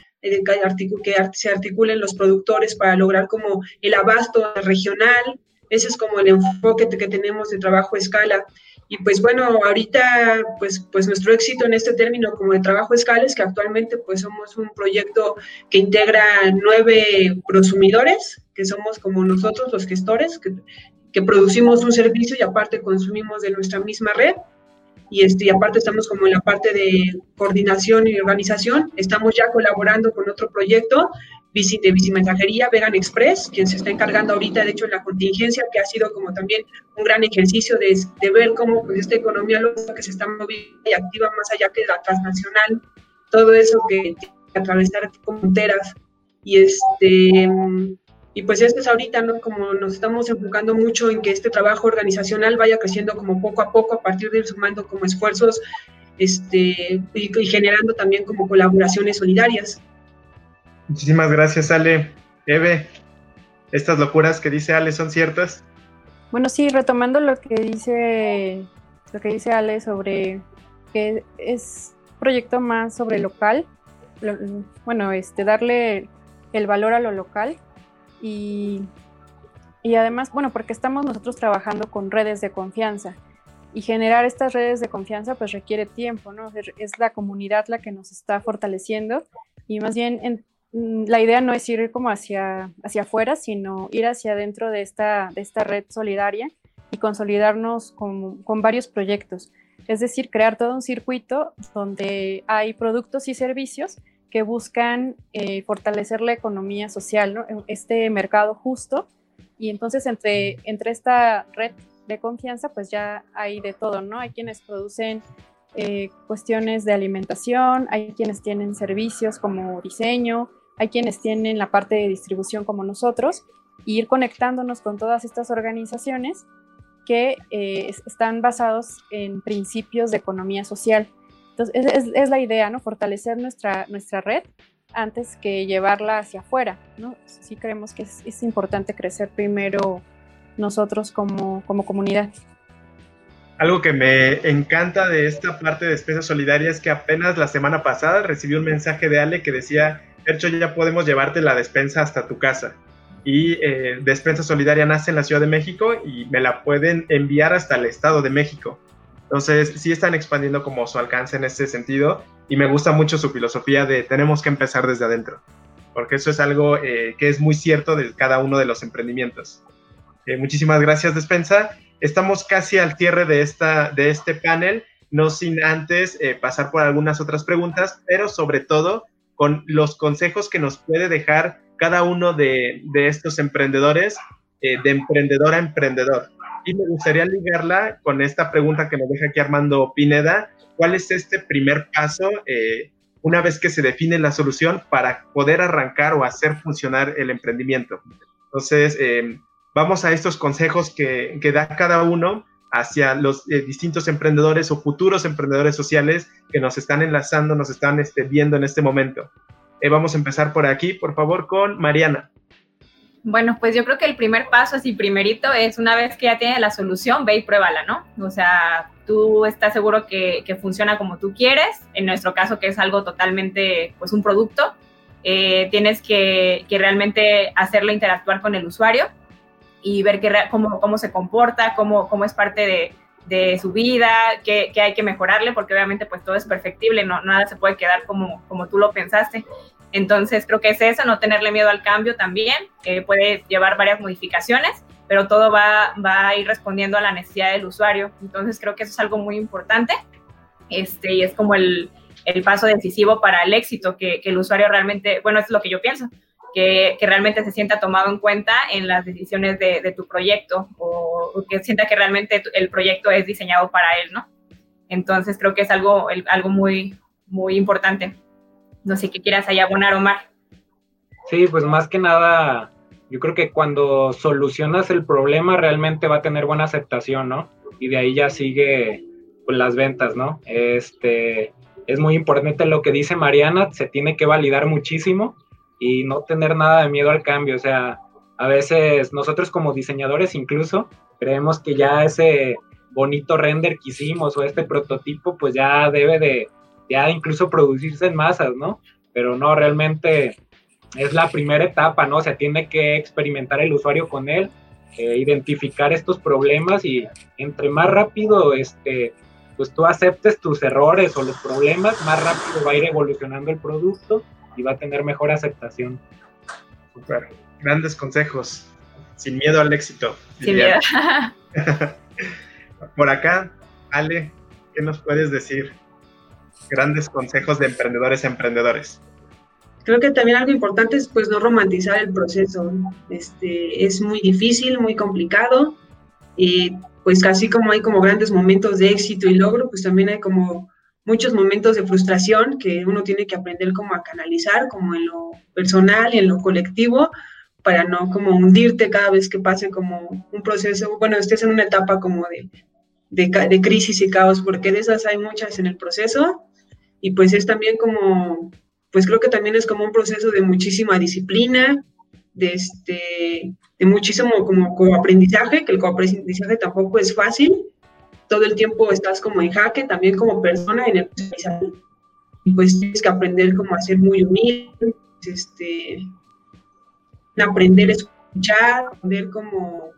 que se articulen los productores para lograr como el abasto regional. Ese es como el enfoque que tenemos de trabajo a escala. Y pues bueno, ahorita pues, pues nuestro éxito en este término como de trabajo a escala es que actualmente pues somos un proyecto que integra nueve prosumidores, que somos como nosotros los gestores, que, que producimos un servicio y aparte consumimos de nuestra misma red y, este, aparte estamos como en la parte de coordinación y organización, estamos ya colaborando con otro proyecto de bicimensajería Vegan Express, quien se está encargando ahorita, de hecho, en la contingencia, que ha sido como también un gran ejercicio de, de ver cómo pues, esta economía local que se está moviendo y activa más allá que la transnacional, todo eso que, que atravesar fronteras. Y este, y pues esto es ahorita, ¿no? Como nos estamos enfocando mucho en que este trabajo organizacional vaya creciendo como poco a poco a partir de ir sumando como esfuerzos este, y, generando también como colaboraciones solidarias. Muchísimas gracias, Ale. Eve, ¿estas locuras que dice Ale son ciertas? Bueno, sí, retomando lo que dice, lo que dice Ale sobre que es proyecto más sobre local, bueno, este, darle el valor a lo local y, además, bueno, porque estamos nosotros trabajando con redes de confianza y generar estas redes de confianza pues requiere tiempo, ¿no? Es la comunidad la que nos está fortaleciendo y más bien mm, la idea no es ir como hacia, hacia afuera, sino ir hacia adentro de esta, de esta red solidaria y consolidarnos con, con varios proyectos. Es decir, crear todo un circuito donde hay productos y servicios que buscan eh, fortalecer la economía social, este mercado justo. Y entonces entre, entre esta red de confianza, pues ya hay de todo, ¿no? Hay quienes producen eh, cuestiones de alimentación, hay quienes tienen servicios como diseño, hay quienes tienen la parte de distribución como nosotros, y ir conectándonos con todas estas organizaciones que eh, están basados en principios de economía social. Entonces, es, la idea, ¿no? Fortalecer nuestra, nuestra red antes que llevarla hacia afuera, ¿no? Sí creemos que es, importante crecer primero nosotros como, como comunidad. Algo que me encanta de esta parte de Despensa Solidaria es que apenas la semana pasada recibí un mensaje de Ale que decía, Percho, ya podemos llevarte la despensa hasta tu casa. Y eh, Despensa Solidaria nace en la Ciudad de México y me la pueden enviar hasta el Estado de México. Entonces, sí están expandiendo como su alcance en ese sentido y me gusta mucho su filosofía de tenemos que empezar desde adentro, porque eso es algo eh, que es muy cierto de cada uno de los emprendimientos. Eh, muchísimas gracias, Despensa. Estamos casi al cierre de, esta, de este panel, no sin antes eh, pasar por algunas otras preguntas, pero sobre todo con los consejos que nos puede dejar cada uno de, de estos emprendedores, de emprendedor a emprendedor. Y me gustaría ligarla con esta pregunta que nos deja aquí Armando Pineda. ¿Cuál es este primer paso eh, una vez que se define la solución para poder arrancar o hacer funcionar el emprendimiento? Entonces, eh, vamos a estos consejos que, que, da cada uno hacia los eh, distintos emprendedores o futuros emprendedores sociales que nos están enlazando, nos están este, viendo en este momento. vamos a empezar por aquí, por favor, con Mariana. Bueno, pues yo creo que el primer paso, así primerito, es una vez que ya tienes la solución, ve y pruébala, ¿no? O sea, tú estás seguro que, funciona como tú quieres, en nuestro caso que es algo totalmente, pues un producto, eh, tienes que, realmente hacerlo interactuar con el usuario y ver que, cómo, cómo se comporta, cómo, cómo es parte de, su vida, qué, hay que mejorarle, porque obviamente pues todo es perfectible, no, nada se puede quedar como, como tú lo pensaste. Entonces creo que es eso, no tenerle miedo al cambio también, puede llevar varias modificaciones, pero todo va, va, a ir respondiendo a la necesidad del usuario. Entonces creo que eso es algo muy importante este, y es como el, el paso decisivo para el éxito, que, el usuario realmente, bueno, es lo que yo pienso, que, que, realmente se sienta tomado en cuenta en las decisiones de, de tu proyecto o, que sienta que realmente el proyecto es diseñado para él, ¿no? Entonces creo que es algo, algo muy, muy importante. No sé qué quieras ahí abonar, Omar. Sí, pues más que nada, yo creo que cuando solucionas el problema realmente va a tener buena aceptación, ¿no? Y de ahí ya sigue pues, las ventas, ¿no? Este, es muy importante lo que dice Mariana, se tiene que validar muchísimo y no tener nada de miedo al cambio, o sea, a veces nosotros como diseñadores incluso creemos que ya ese bonito render que hicimos o este prototipo pues ya debe de ya incluso producirse en masas, ¿no? Pero no, realmente es la primera etapa, ¿no? O sea, tiene que experimentar el usuario con él, eh, identificar estos problemas y entre más rápido, este, pues tú aceptes tus errores o los problemas, más rápido va a ir evolucionando el producto y va a tener mejor aceptación. Super, grandes consejos, sin miedo al éxito. Sin miedo. *laughs* *laughs* Por acá, Ale, ¿qué nos puedes decir? Grandes consejos de emprendedores emprendedores. Creo que también algo importante es pues no romantizar el proceso. Este, es muy difícil, muy complicado y pues casi como hay como grandes momentos de éxito y logro, pues también hay como muchos momentos de frustración que uno tiene que aprender como a canalizar, como en lo personal y en lo colectivo, para no como hundirte cada vez que pase como un proceso, bueno, estés en una etapa como de, de, de crisis y caos, porque de esas hay muchas en el proceso y pues es también como, pues creo que también es como un proceso de muchísima disciplina, de, este, de muchísimo como coaprendizaje, que el coaprendizaje tampoco es fácil, todo el tiempo estás como en jaque, también como persona en el aprendizaje, y pues tienes que aprender como a ser muy humilde, este, aprender a escuchar, aprender como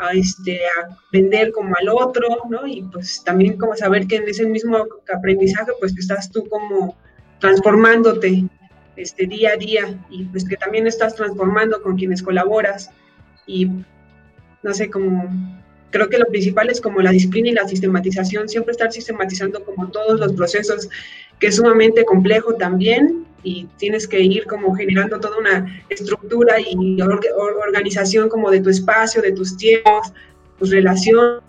a, este, a vender como al otro, ¿no? Y pues también como saber que en ese mismo aprendizaje pues estás tú como transformándote este, día a día y pues que también estás transformando con quienes colaboras y no sé, como creo que lo principal es como la disciplina y la sistematización, siempre estar sistematizando como todos los procesos, que es sumamente complejo también y tienes que ir como generando toda una estructura y organización como de tu espacio, de tus tiempos, pues, relación.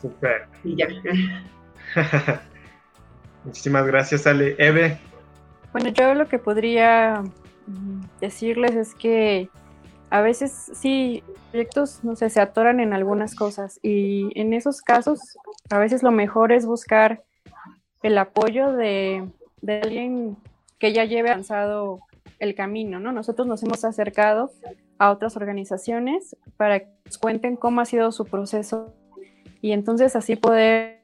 Super. Y ya. *laughs* Muchísimas gracias, Ale. Eve. Bueno, yo lo que podría mm, decirles es que a veces sí, proyectos, no sé, se atoran en algunas cosas y en esos casos a veces lo mejor es buscar el apoyo de, de alguien que ya lleve avanzado el camino, ¿no? Nosotros nos hemos acercado a otras organizaciones para que nos cuenten cómo ha sido su proceso y entonces así poder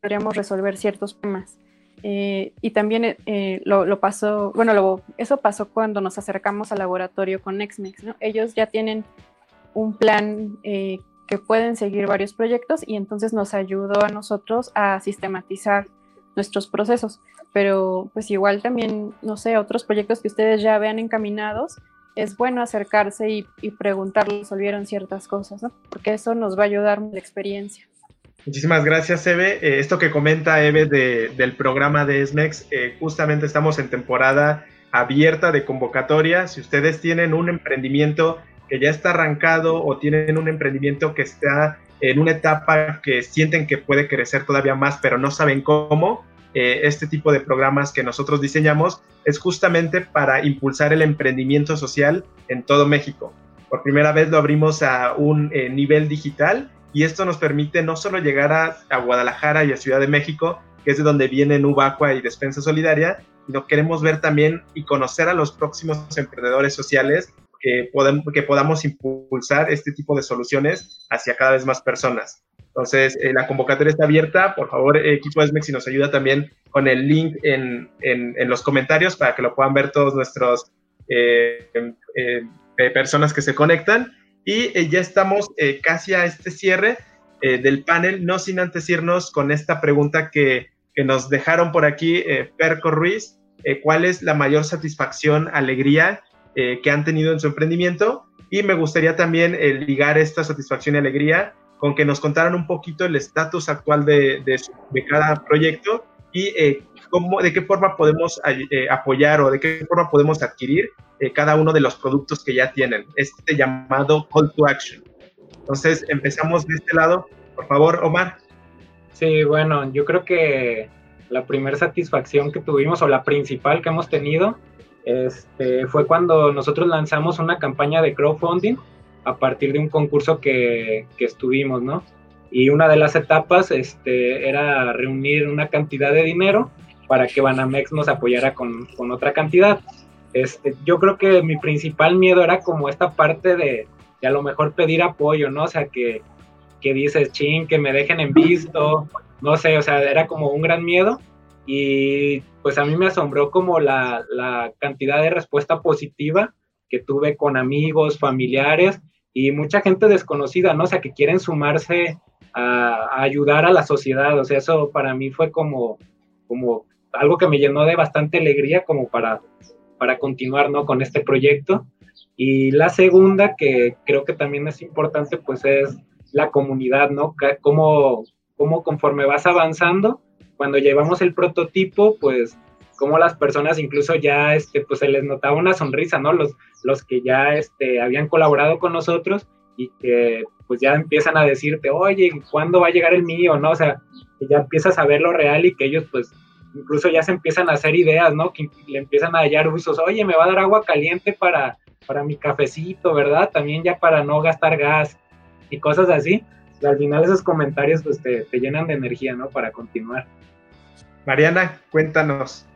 podríamos resolver ciertos temas. Eh, y también eh, lo, pasó, bueno, eso pasó cuando nos acercamos al laboratorio con Nexmex, ¿no? Ellos ya tienen un plan eh, que pueden seguir varios proyectos y entonces nos ayudó a nosotros a sistematizar nuestros procesos. Pero pues igual también, no sé, otros proyectos que ustedes ya vean encaminados, es bueno acercarse y, preguntarles, resolvieron ciertas cosas, ¿no? Porque eso nos va a ayudar la experiencia. Muchísimas gracias, Eve. Eh, esto que comenta Eve del programa de SMEX, eh, justamente estamos en temporada abierta de convocatoria. Si ustedes tienen un emprendimiento que ya está arrancado o tienen un emprendimiento que está en una etapa que sienten que puede crecer todavía más, pero no saben cómo, eh, este tipo de programas que nosotros diseñamos es justamente para impulsar el emprendimiento social en todo México. Por primera vez lo abrimos a un nivel digital y esto nos permite no solo llegar a, Guadalajara y a Ciudad de México, que es de donde vienen Ubacua y Despensa Solidaria, sino queremos ver también y conocer a los próximos emprendedores sociales que podamos impulsar este tipo de soluciones hacia cada vez más personas. Entonces, eh, la convocatoria está abierta. Por favor, equipo ESMEX, si nos ayuda también con el link en, en, los comentarios para que lo puedan ver todos nuestros eh, eh, personas que se conectan. Y eh, ya estamos eh, casi a este cierre eh, del panel, no sin antes irnos con esta pregunta que, que nos dejaron por aquí Perco Ruiz. ¿Cuál es la mayor satisfacción, alegría que han tenido en su emprendimiento? Y me gustaría también ligar esta satisfacción y alegría con que nos contaran un poquito el estatus actual de, de, cada proyecto y cómo, de qué forma podemos apoyar o de qué forma podemos adquirir eh, cada uno de los productos que ya tienen, este llamado call to action. Entonces, empezamos de este lado. Por favor, Omar. Sí, bueno, yo creo que la primera satisfacción que tuvimos o la principal que hemos tenido este, fue cuando nosotros lanzamos una campaña de crowdfunding a partir de un concurso que, que estuvimos, ¿no? Y una de las etapas este, era reunir una cantidad de dinero para que Banamex nos apoyara con, con otra cantidad. Este, yo creo que mi principal miedo era como esta parte de, a lo mejor pedir apoyo, ¿no? O sea, que, que dices, ching, que me dejen en visto, no sé, o sea, era como un gran miedo y pues a mí me asombró como la, la cantidad de respuesta positiva que tuve con amigos, familiares y mucha gente desconocida, ¿no? O sea, que quieren sumarse a, ayudar a la sociedad, o sea, eso para mí fue como, como algo que me llenó de bastante alegría como para para continuar ¿no? con este proyecto. Y la segunda, que creo que también es importante, pues es la comunidad, ¿no? Cómo, cómo conforme vas avanzando, cuando llevamos el prototipo, pues cómo las personas incluso ya, este, pues se les notaba una sonrisa, ¿no? Los, los que ya este, habían colaborado con nosotros y que pues ya empiezan a decirte, oye, ¿cuándo va a llegar el mío? ¿No? O sea, que ya empiezas a ver lo real y que ellos pues incluso ya se empiezan a hacer ideas, ¿no? Que le empiezan a hallar usos, oye, me va a dar agua caliente para, para mi cafecito, ¿verdad? También ya para no gastar gas y cosas así. al final esos comentarios pues te, llenan de energía, ¿no? Para continuar. Mariana, cuéntanos.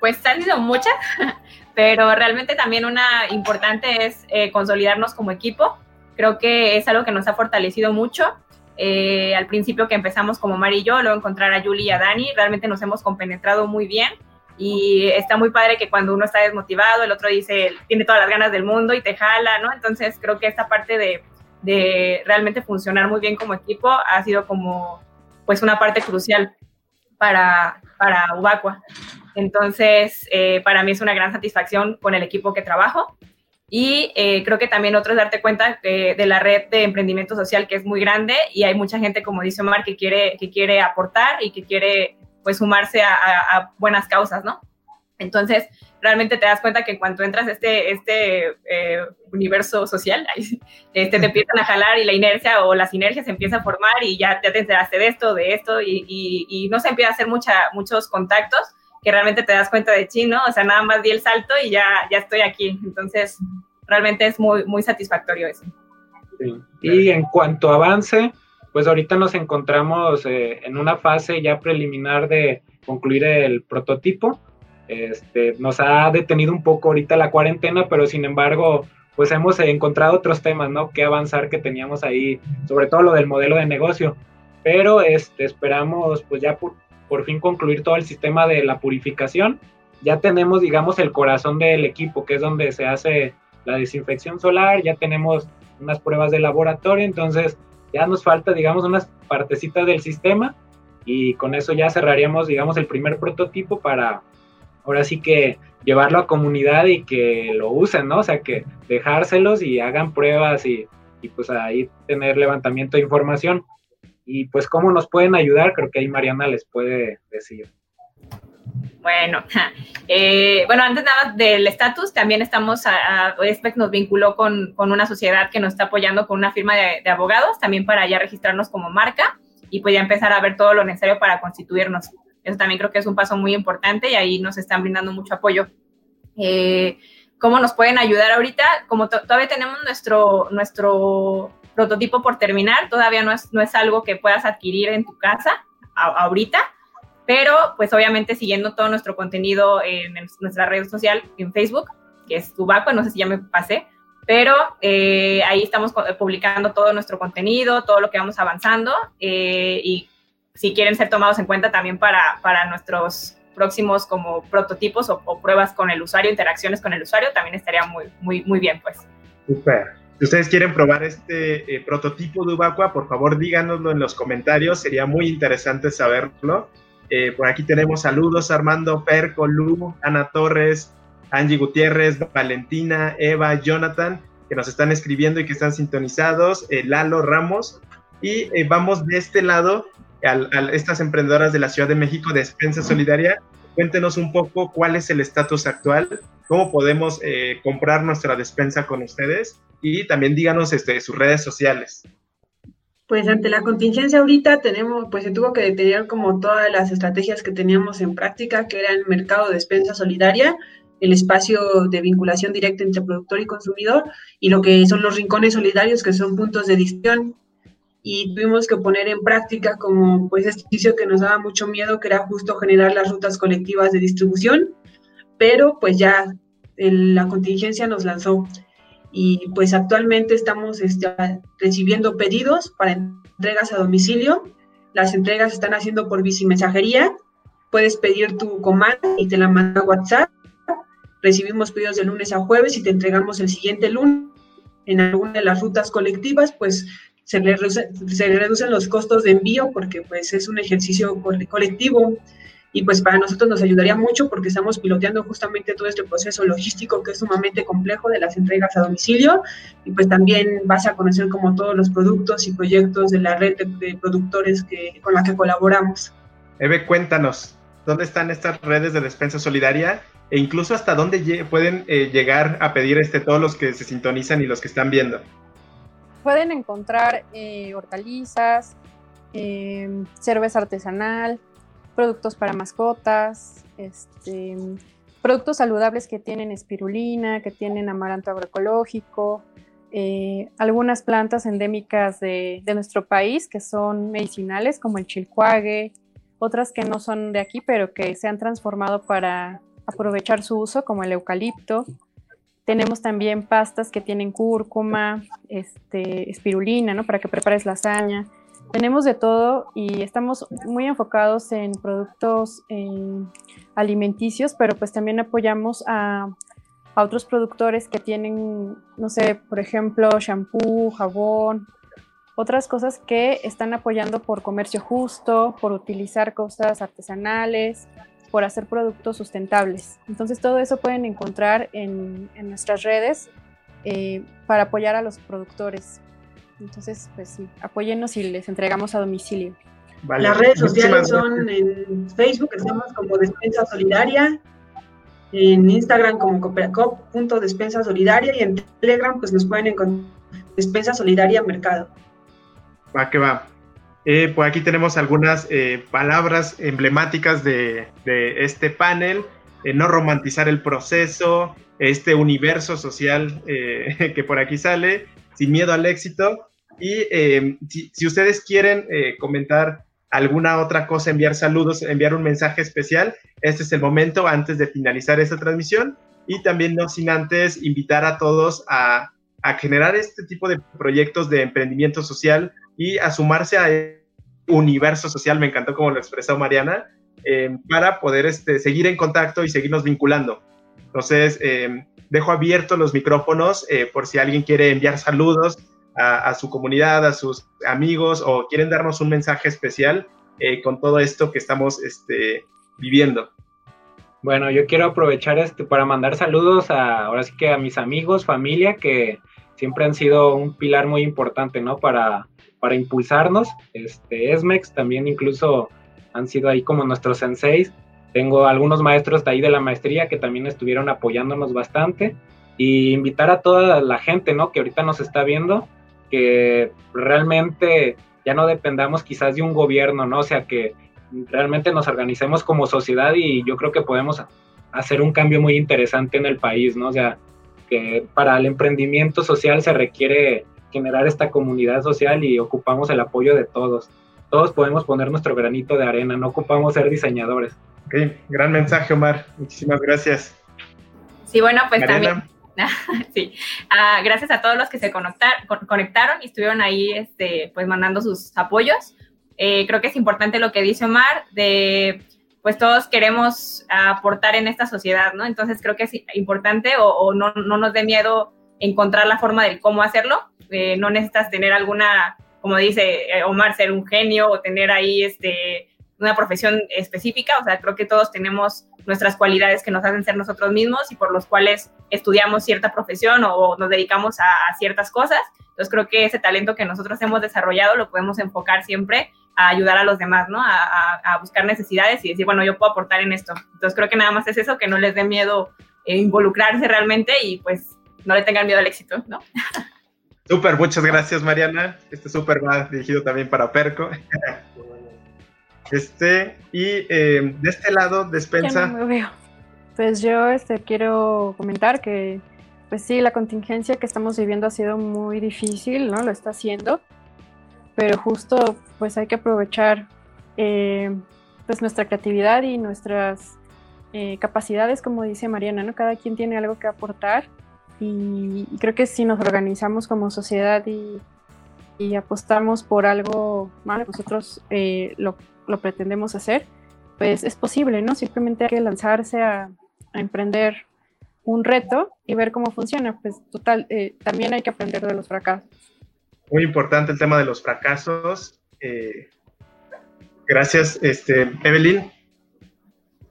Pues han sido muchas, *laughs* pero realmente también una importante es eh, consolidarnos como equipo. Creo que es algo que nos ha fortalecido mucho eh, al principio que empezamos como Mari y yo, luego encontrar a Julie y a Dani, realmente nos hemos compenetrado muy bien y está muy padre que cuando uno está desmotivado, el otro dice, tiene todas las ganas del mundo y te jala, ¿no? Entonces creo que esta parte de, de realmente funcionar muy bien como equipo ha sido como pues una parte crucial para, para Ubacua. Entonces, eh, para mí es una gran satisfacción con el equipo que trabajo y eh, creo que también otro es darte cuenta de la red de emprendimiento social que es muy grande y hay mucha gente, como dice Omar, que quiere, que quiere aportar y que quiere pues sumarse a, buenas causas, ¿no? Entonces, realmente te das cuenta que en cuanto entras a este, este eh, universo social, este, te empiezan a jalar y la inercia o la sinergia se empieza a formar y ya, te enteraste de esto, de esto y, y, no se empieza a hacer mucha, muchos contactos que realmente te das cuenta de chino, o sea, nada más di el salto y ya, ya estoy aquí. Entonces, realmente es muy, muy satisfactorio eso. Y en cuanto a avance, pues ahorita nos encontramos eh, en una fase ya preliminar de concluir el prototipo este, nos ha detenido un poco ahorita la cuarentena, pero sin embargo, pues hemos encontrado otros temas, ¿no? Que avanzar que teníamos ahí, sobre todo lo del modelo de negocio. Pero este, esperamos, pues ya por, por fin concluir todo el sistema de la purificación. Ya tenemos, digamos, el corazón del equipo, que es donde se hace la desinfección solar, ya tenemos unas pruebas de laboratorio, entonces ya nos falta, digamos, unas partecitas del sistema y con eso ya cerraríamos, digamos, el primer prototipo para, ahora sí que llevarlo a comunidad y que lo usen, ¿no? O sea, que dejárselos y hagan pruebas y, pues ahí tener levantamiento de información. Y pues cómo nos pueden ayudar, creo que ahí Mariana les puede decir. Bueno, eh, bueno, antes nada del estatus, también estamos, a, nos vinculó con, una sociedad que nos está apoyando con una firma de, de, abogados, también para ya registrarnos como marca y pues ya empezar a ver todo lo necesario para constituirnos. Eso también creo que es un paso muy importante y ahí nos están brindando mucho apoyo. Eh, ¿Cómo nos pueden ayudar ahorita? Como todavía tenemos nuestro, nuestro prototipo por terminar, todavía no es, no es algo que puedas adquirir en tu casa ahorita, pero pues obviamente siguiendo todo nuestro contenido en, nuestra red social, en Facebook, que es Tubaco, no sé si ya me pasé, pero eh, ahí estamos publicando todo nuestro contenido, todo lo que vamos avanzando eh, y si quieren ser tomados en cuenta también para, para nuestros próximos como prototipos o, pruebas con el usuario, interacciones con el usuario, también estaría muy, muy, muy bien, pues. Super. Si ustedes quieren probar este eh, prototipo de Ubaqua, por favor díganoslo en los comentarios, sería muy interesante saberlo. Eh, por aquí tenemos saludos Armando, Perco, Lu, Ana Torres, Angie Gutiérrez, Valentina, Eva, Jonathan, que nos están escribiendo y que están sintonizados, eh, Lalo Ramos. Y vamos de este lado a, estas emprendedoras de la Ciudad de México de Despensa Solidaria. Cuéntenos un poco cuál es el estatus actual, cómo podemos eh, comprar nuestra despensa con ustedes y también díganos este, sus redes sociales. Pues ante la contingencia ahorita tenemos, pues se tuvo que detener como todas las estrategias que teníamos en práctica, que era el mercado de despensa solidaria, el espacio de vinculación directa entre productor y consumidor, y lo que son los rincones solidarios, que son puntos de distribución y tuvimos que poner en práctica como pues este ejercicio que nos daba mucho miedo, que era justo generar las rutas colectivas de distribución, pero pues ya la contingencia nos lanzó y pues actualmente estamos este, recibiendo pedidos para entregas a domicilio. Las entregas están haciendo por bicimensajería. Puedes pedir tu comanda y te la manda a WhatsApp. Recibimos pedidos de lunes a jueves y te entregamos el siguiente lunes. En alguna de las rutas colectivas, pues se, se reducen los costos de envío porque pues es un ejercicio colectivo y pues para nosotros nos ayudaría mucho porque estamos piloteando justamente todo este proceso logístico que es sumamente complejo de las entregas a domicilio y pues también vas a conocer como todos los productos y proyectos de la red de, productores que, con la que colaboramos. Eve, cuéntanos, ¿dónde están estas redes de despensa solidaria e incluso hasta dónde pueden eh, llegar a pedir este, todos los que se sintonizan y los que están viendo? Pueden encontrar eh, hortalizas, em, cerveza artesanal, productos para mascotas, este, productos saludables que tienen espirulina, que tienen amaranto agroecológico, eh, algunas plantas endémicas de, de, nuestro país que son medicinales como el chilcuague, otras que no son de aquí pero que se han transformado para aprovechar su uso como el eucalipto. Tenemos también pastas que tienen cúrcuma, este, espirulina, ¿no? Para que prepares lasaña. Tenemos de todo y estamos muy enfocados en productos eh, alimenticios, pero pues también apoyamos a, otros productores que tienen, no sé, por ejemplo, shampoo, jabón, otras cosas que están apoyando por comercio justo, por utilizar cosas artesanales, por hacer productos sustentables. Entonces todo eso pueden encontrar en, en nuestras redes eh, para apoyar a los productores. Entonces, pues sí, apóyennos y les entregamos a domicilio. Las redes sociales son en Facebook, estamos como Despensa Solidaria, en Instagram como despensa solidaria y en Telegram pues nos pueden encontrar Despensa Solidaria Mercado. Va que va. Eh, pues aquí tenemos algunas eh, palabras emblemáticas de, este panel. Eh, no romantizar el proceso, este universo social *laughs* que por aquí sale, sin miedo al éxito. Y si, si, ustedes quieren comentar alguna otra cosa, enviar saludos, enviar un mensaje especial, este es el momento antes de finalizar esta transmisión. Y también no sin antes invitar a todos a, generar este tipo de proyectos de emprendimiento social y a sumarse a universo social, me encantó como lo expresó Mariana, eh, para poder este, seguir en contacto y seguirnos vinculando. Entonces, eh, dejo abiertos los micrófonos eh, por si alguien quiere enviar saludos, a, su comunidad, a sus amigos o quieren darnos un mensaje especial eh, con todo esto que estamos este, viviendo. Bueno, yo quiero aprovechar este para mandar saludos a ahora sí que a mis amigos, familia que siempre han sido un pilar muy importante, ¿no? Para, para impulsarnos. Este, ESMEX también incluso han sido ahí como nuestros senseis. Tengo algunos maestros de ahí de la maestría que también estuvieron apoyándonos bastante. Y invitar a toda la gente, ¿no? Que ahorita nos está viendo, que realmente ya no dependamos quizás de un gobierno, ¿no? O sea, que realmente nos organicemos como sociedad y yo creo que podemos hacer un cambio muy interesante en el país, ¿no? O sea, que para el emprendimiento social se requiere generar esta comunidad social y ocupamos el apoyo de todos. Todos podemos poner nuestro granito de arena, no ocupamos ser diseñadores. Ok, gran mensaje, Omar. Muchísimas gracias. Sí, bueno, pues también *laughs* sí, ah, gracias a todos los que se conectaron y estuvieron ahí este, pues mandando sus apoyos. Eh, creo que es importante lo que dice Omar, de pues todos queremos aportar en esta sociedad, ¿no? Entonces creo que es importante o, no, no, nos dé miedo encontrar la forma del cómo hacerlo. Eh, no necesitas tener alguna, como dice eh, Omar, ser un genio o tener ahí este, una profesión específica, o sea, creo que todos tenemos nuestras cualidades que nos hacen ser nosotros mismos y por los cuales estudiamos cierta profesión o nos dedicamos a, ciertas cosas. Entonces creo que ese talento que nosotros hemos desarrollado lo podemos enfocar siempre a ayudar a los demás, ¿no? A, buscar necesidades y decir, bueno, yo puedo aportar en esto. Entonces creo que nada más es eso, que no les dé miedo eh, involucrarse realmente y pues no le tengan miedo al éxito, ¿no? Súper, muchas gracias Mariana. Este súper va dirigido también para Perco. *laughs* Este, y eh, de este lado, despensa. Pues yo este, quiero comentar que, pues sí, la contingencia que estamos viviendo ha sido muy difícil, ¿no? Lo está haciendo, pero justo pues hay que aprovechar eh, pues nuestra creatividad y nuestras eh, capacidades, como dice Mariana, ¿no? Cada quien tiene algo que aportar y, creo que si nos organizamos como sociedad y, y apostamos por algo, ¿vale? nosotros lo lo pretendemos hacer, pues es posible, ¿no? Simplemente hay que lanzarse a, emprender un reto y ver cómo funciona. Pues total, eh, también hay que aprender de los fracasos. Muy importante el tema de los fracasos. Eh, gracias, este, Evelyn.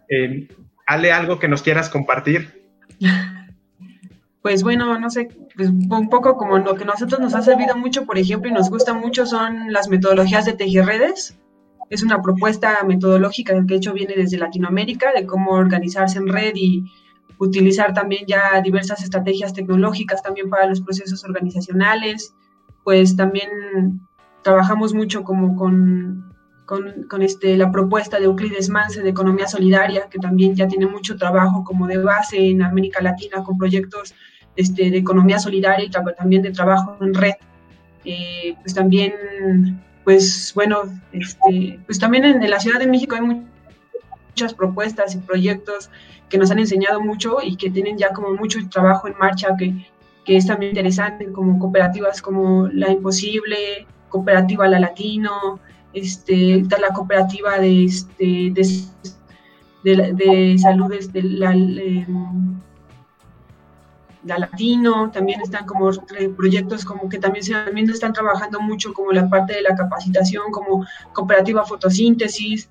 Eh, Ale, algo que nos quieras compartir. *laughs* Pues bueno, no sé, pues un poco como lo que a nosotros nos ha servido mucho, por ejemplo, y nos gusta mucho son las metodologías de redes es una propuesta metodológica que de hecho viene desde Latinoamérica, de cómo organizarse en red y utilizar también ya diversas estrategias tecnológicas también para los procesos organizacionales. Pues también trabajamos mucho como con, con, este, la propuesta de Euclides Manse de Economía Solidaria, que también ya tiene mucho trabajo como de base en América Latina con proyectos este, de economía solidaria y también de trabajo en red. Eh, pues también pues bueno, este, pues también en, la Ciudad de México hay muchas propuestas y proyectos que nos han enseñado mucho y que tienen ya como mucho trabajo en marcha que, que es también interesante, como cooperativas como La Imposible, Cooperativa La Latino, este, la cooperativa de, este, de, de, salud, de la, em, la Latino, también están como proyectos como que también, se, también están trabajando mucho como la parte de la capacitación, como cooperativa fotosíntesis,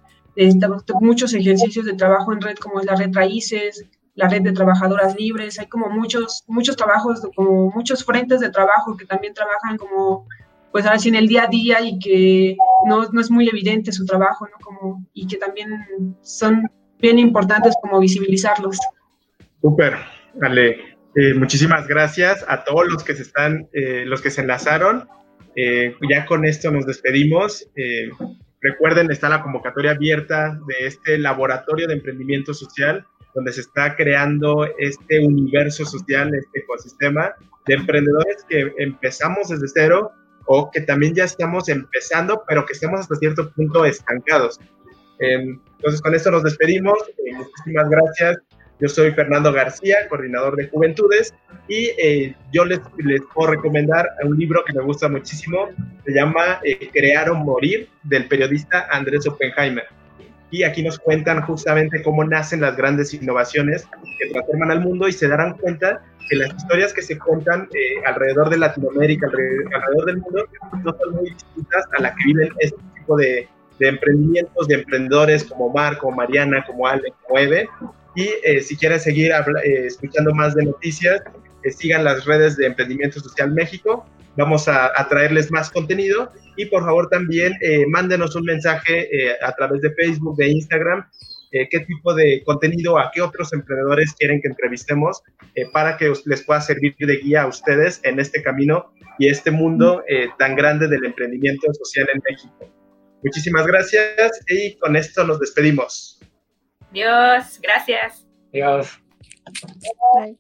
muchos ejercicios de trabajo en red como es la red Raíces, la red de trabajadoras libres, hay como muchos, muchos trabajos, como muchos frentes de trabajo que también trabajan como, pues ahora sí en el día a día y que no, no es muy evidente su trabajo, ¿no? Como, y que también son bien importantes como visibilizarlos. Súper, Ale. Eh, muchísimas gracias a todos los que se están, eh, los que se enlazaron. Eh, ya con esto nos despedimos. recuerden, está la convocatoria abierta de este laboratorio de emprendimiento social, donde se está creando este universo social, este ecosistema de emprendedores que empezamos desde cero o que también ya estamos empezando, pero que estemos hasta cierto punto estancados. entonces, con esto nos despedimos. muchísimas gracias. Yo soy Fernando García, coordinador de Juventudes, y eh, yo les, les, puedo recomendar un libro que me gusta muchísimo, se llama eh, Crear o Morir, del periodista Andrés Oppenheimer. Y aquí nos cuentan justamente cómo nacen las grandes innovaciones que transforman al mundo y se darán cuenta que las historias que se cuentan eh, alrededor de Latinoamérica, alrededor, del mundo, no son muy distintas a las que viven este tipo de, de emprendimientos, de emprendedores como Mar, como Mariana, como Ale, como Eve, y eh, si quieren seguir eh, escuchando más de noticias, eh, sigan las redes de Emprendimiento Social México. Vamos a, traerles más contenido y por favor también mándenos un mensaje a través de Facebook, de Instagram, qué tipo de contenido, a qué otros emprendedores quieren que entrevistemos para que les pueda servir de guía a ustedes en este camino y este mundo tan grande del emprendimiento social en México. Muchísimas gracias y con esto nos despedimos. Dios, gracias. Dios. Bye.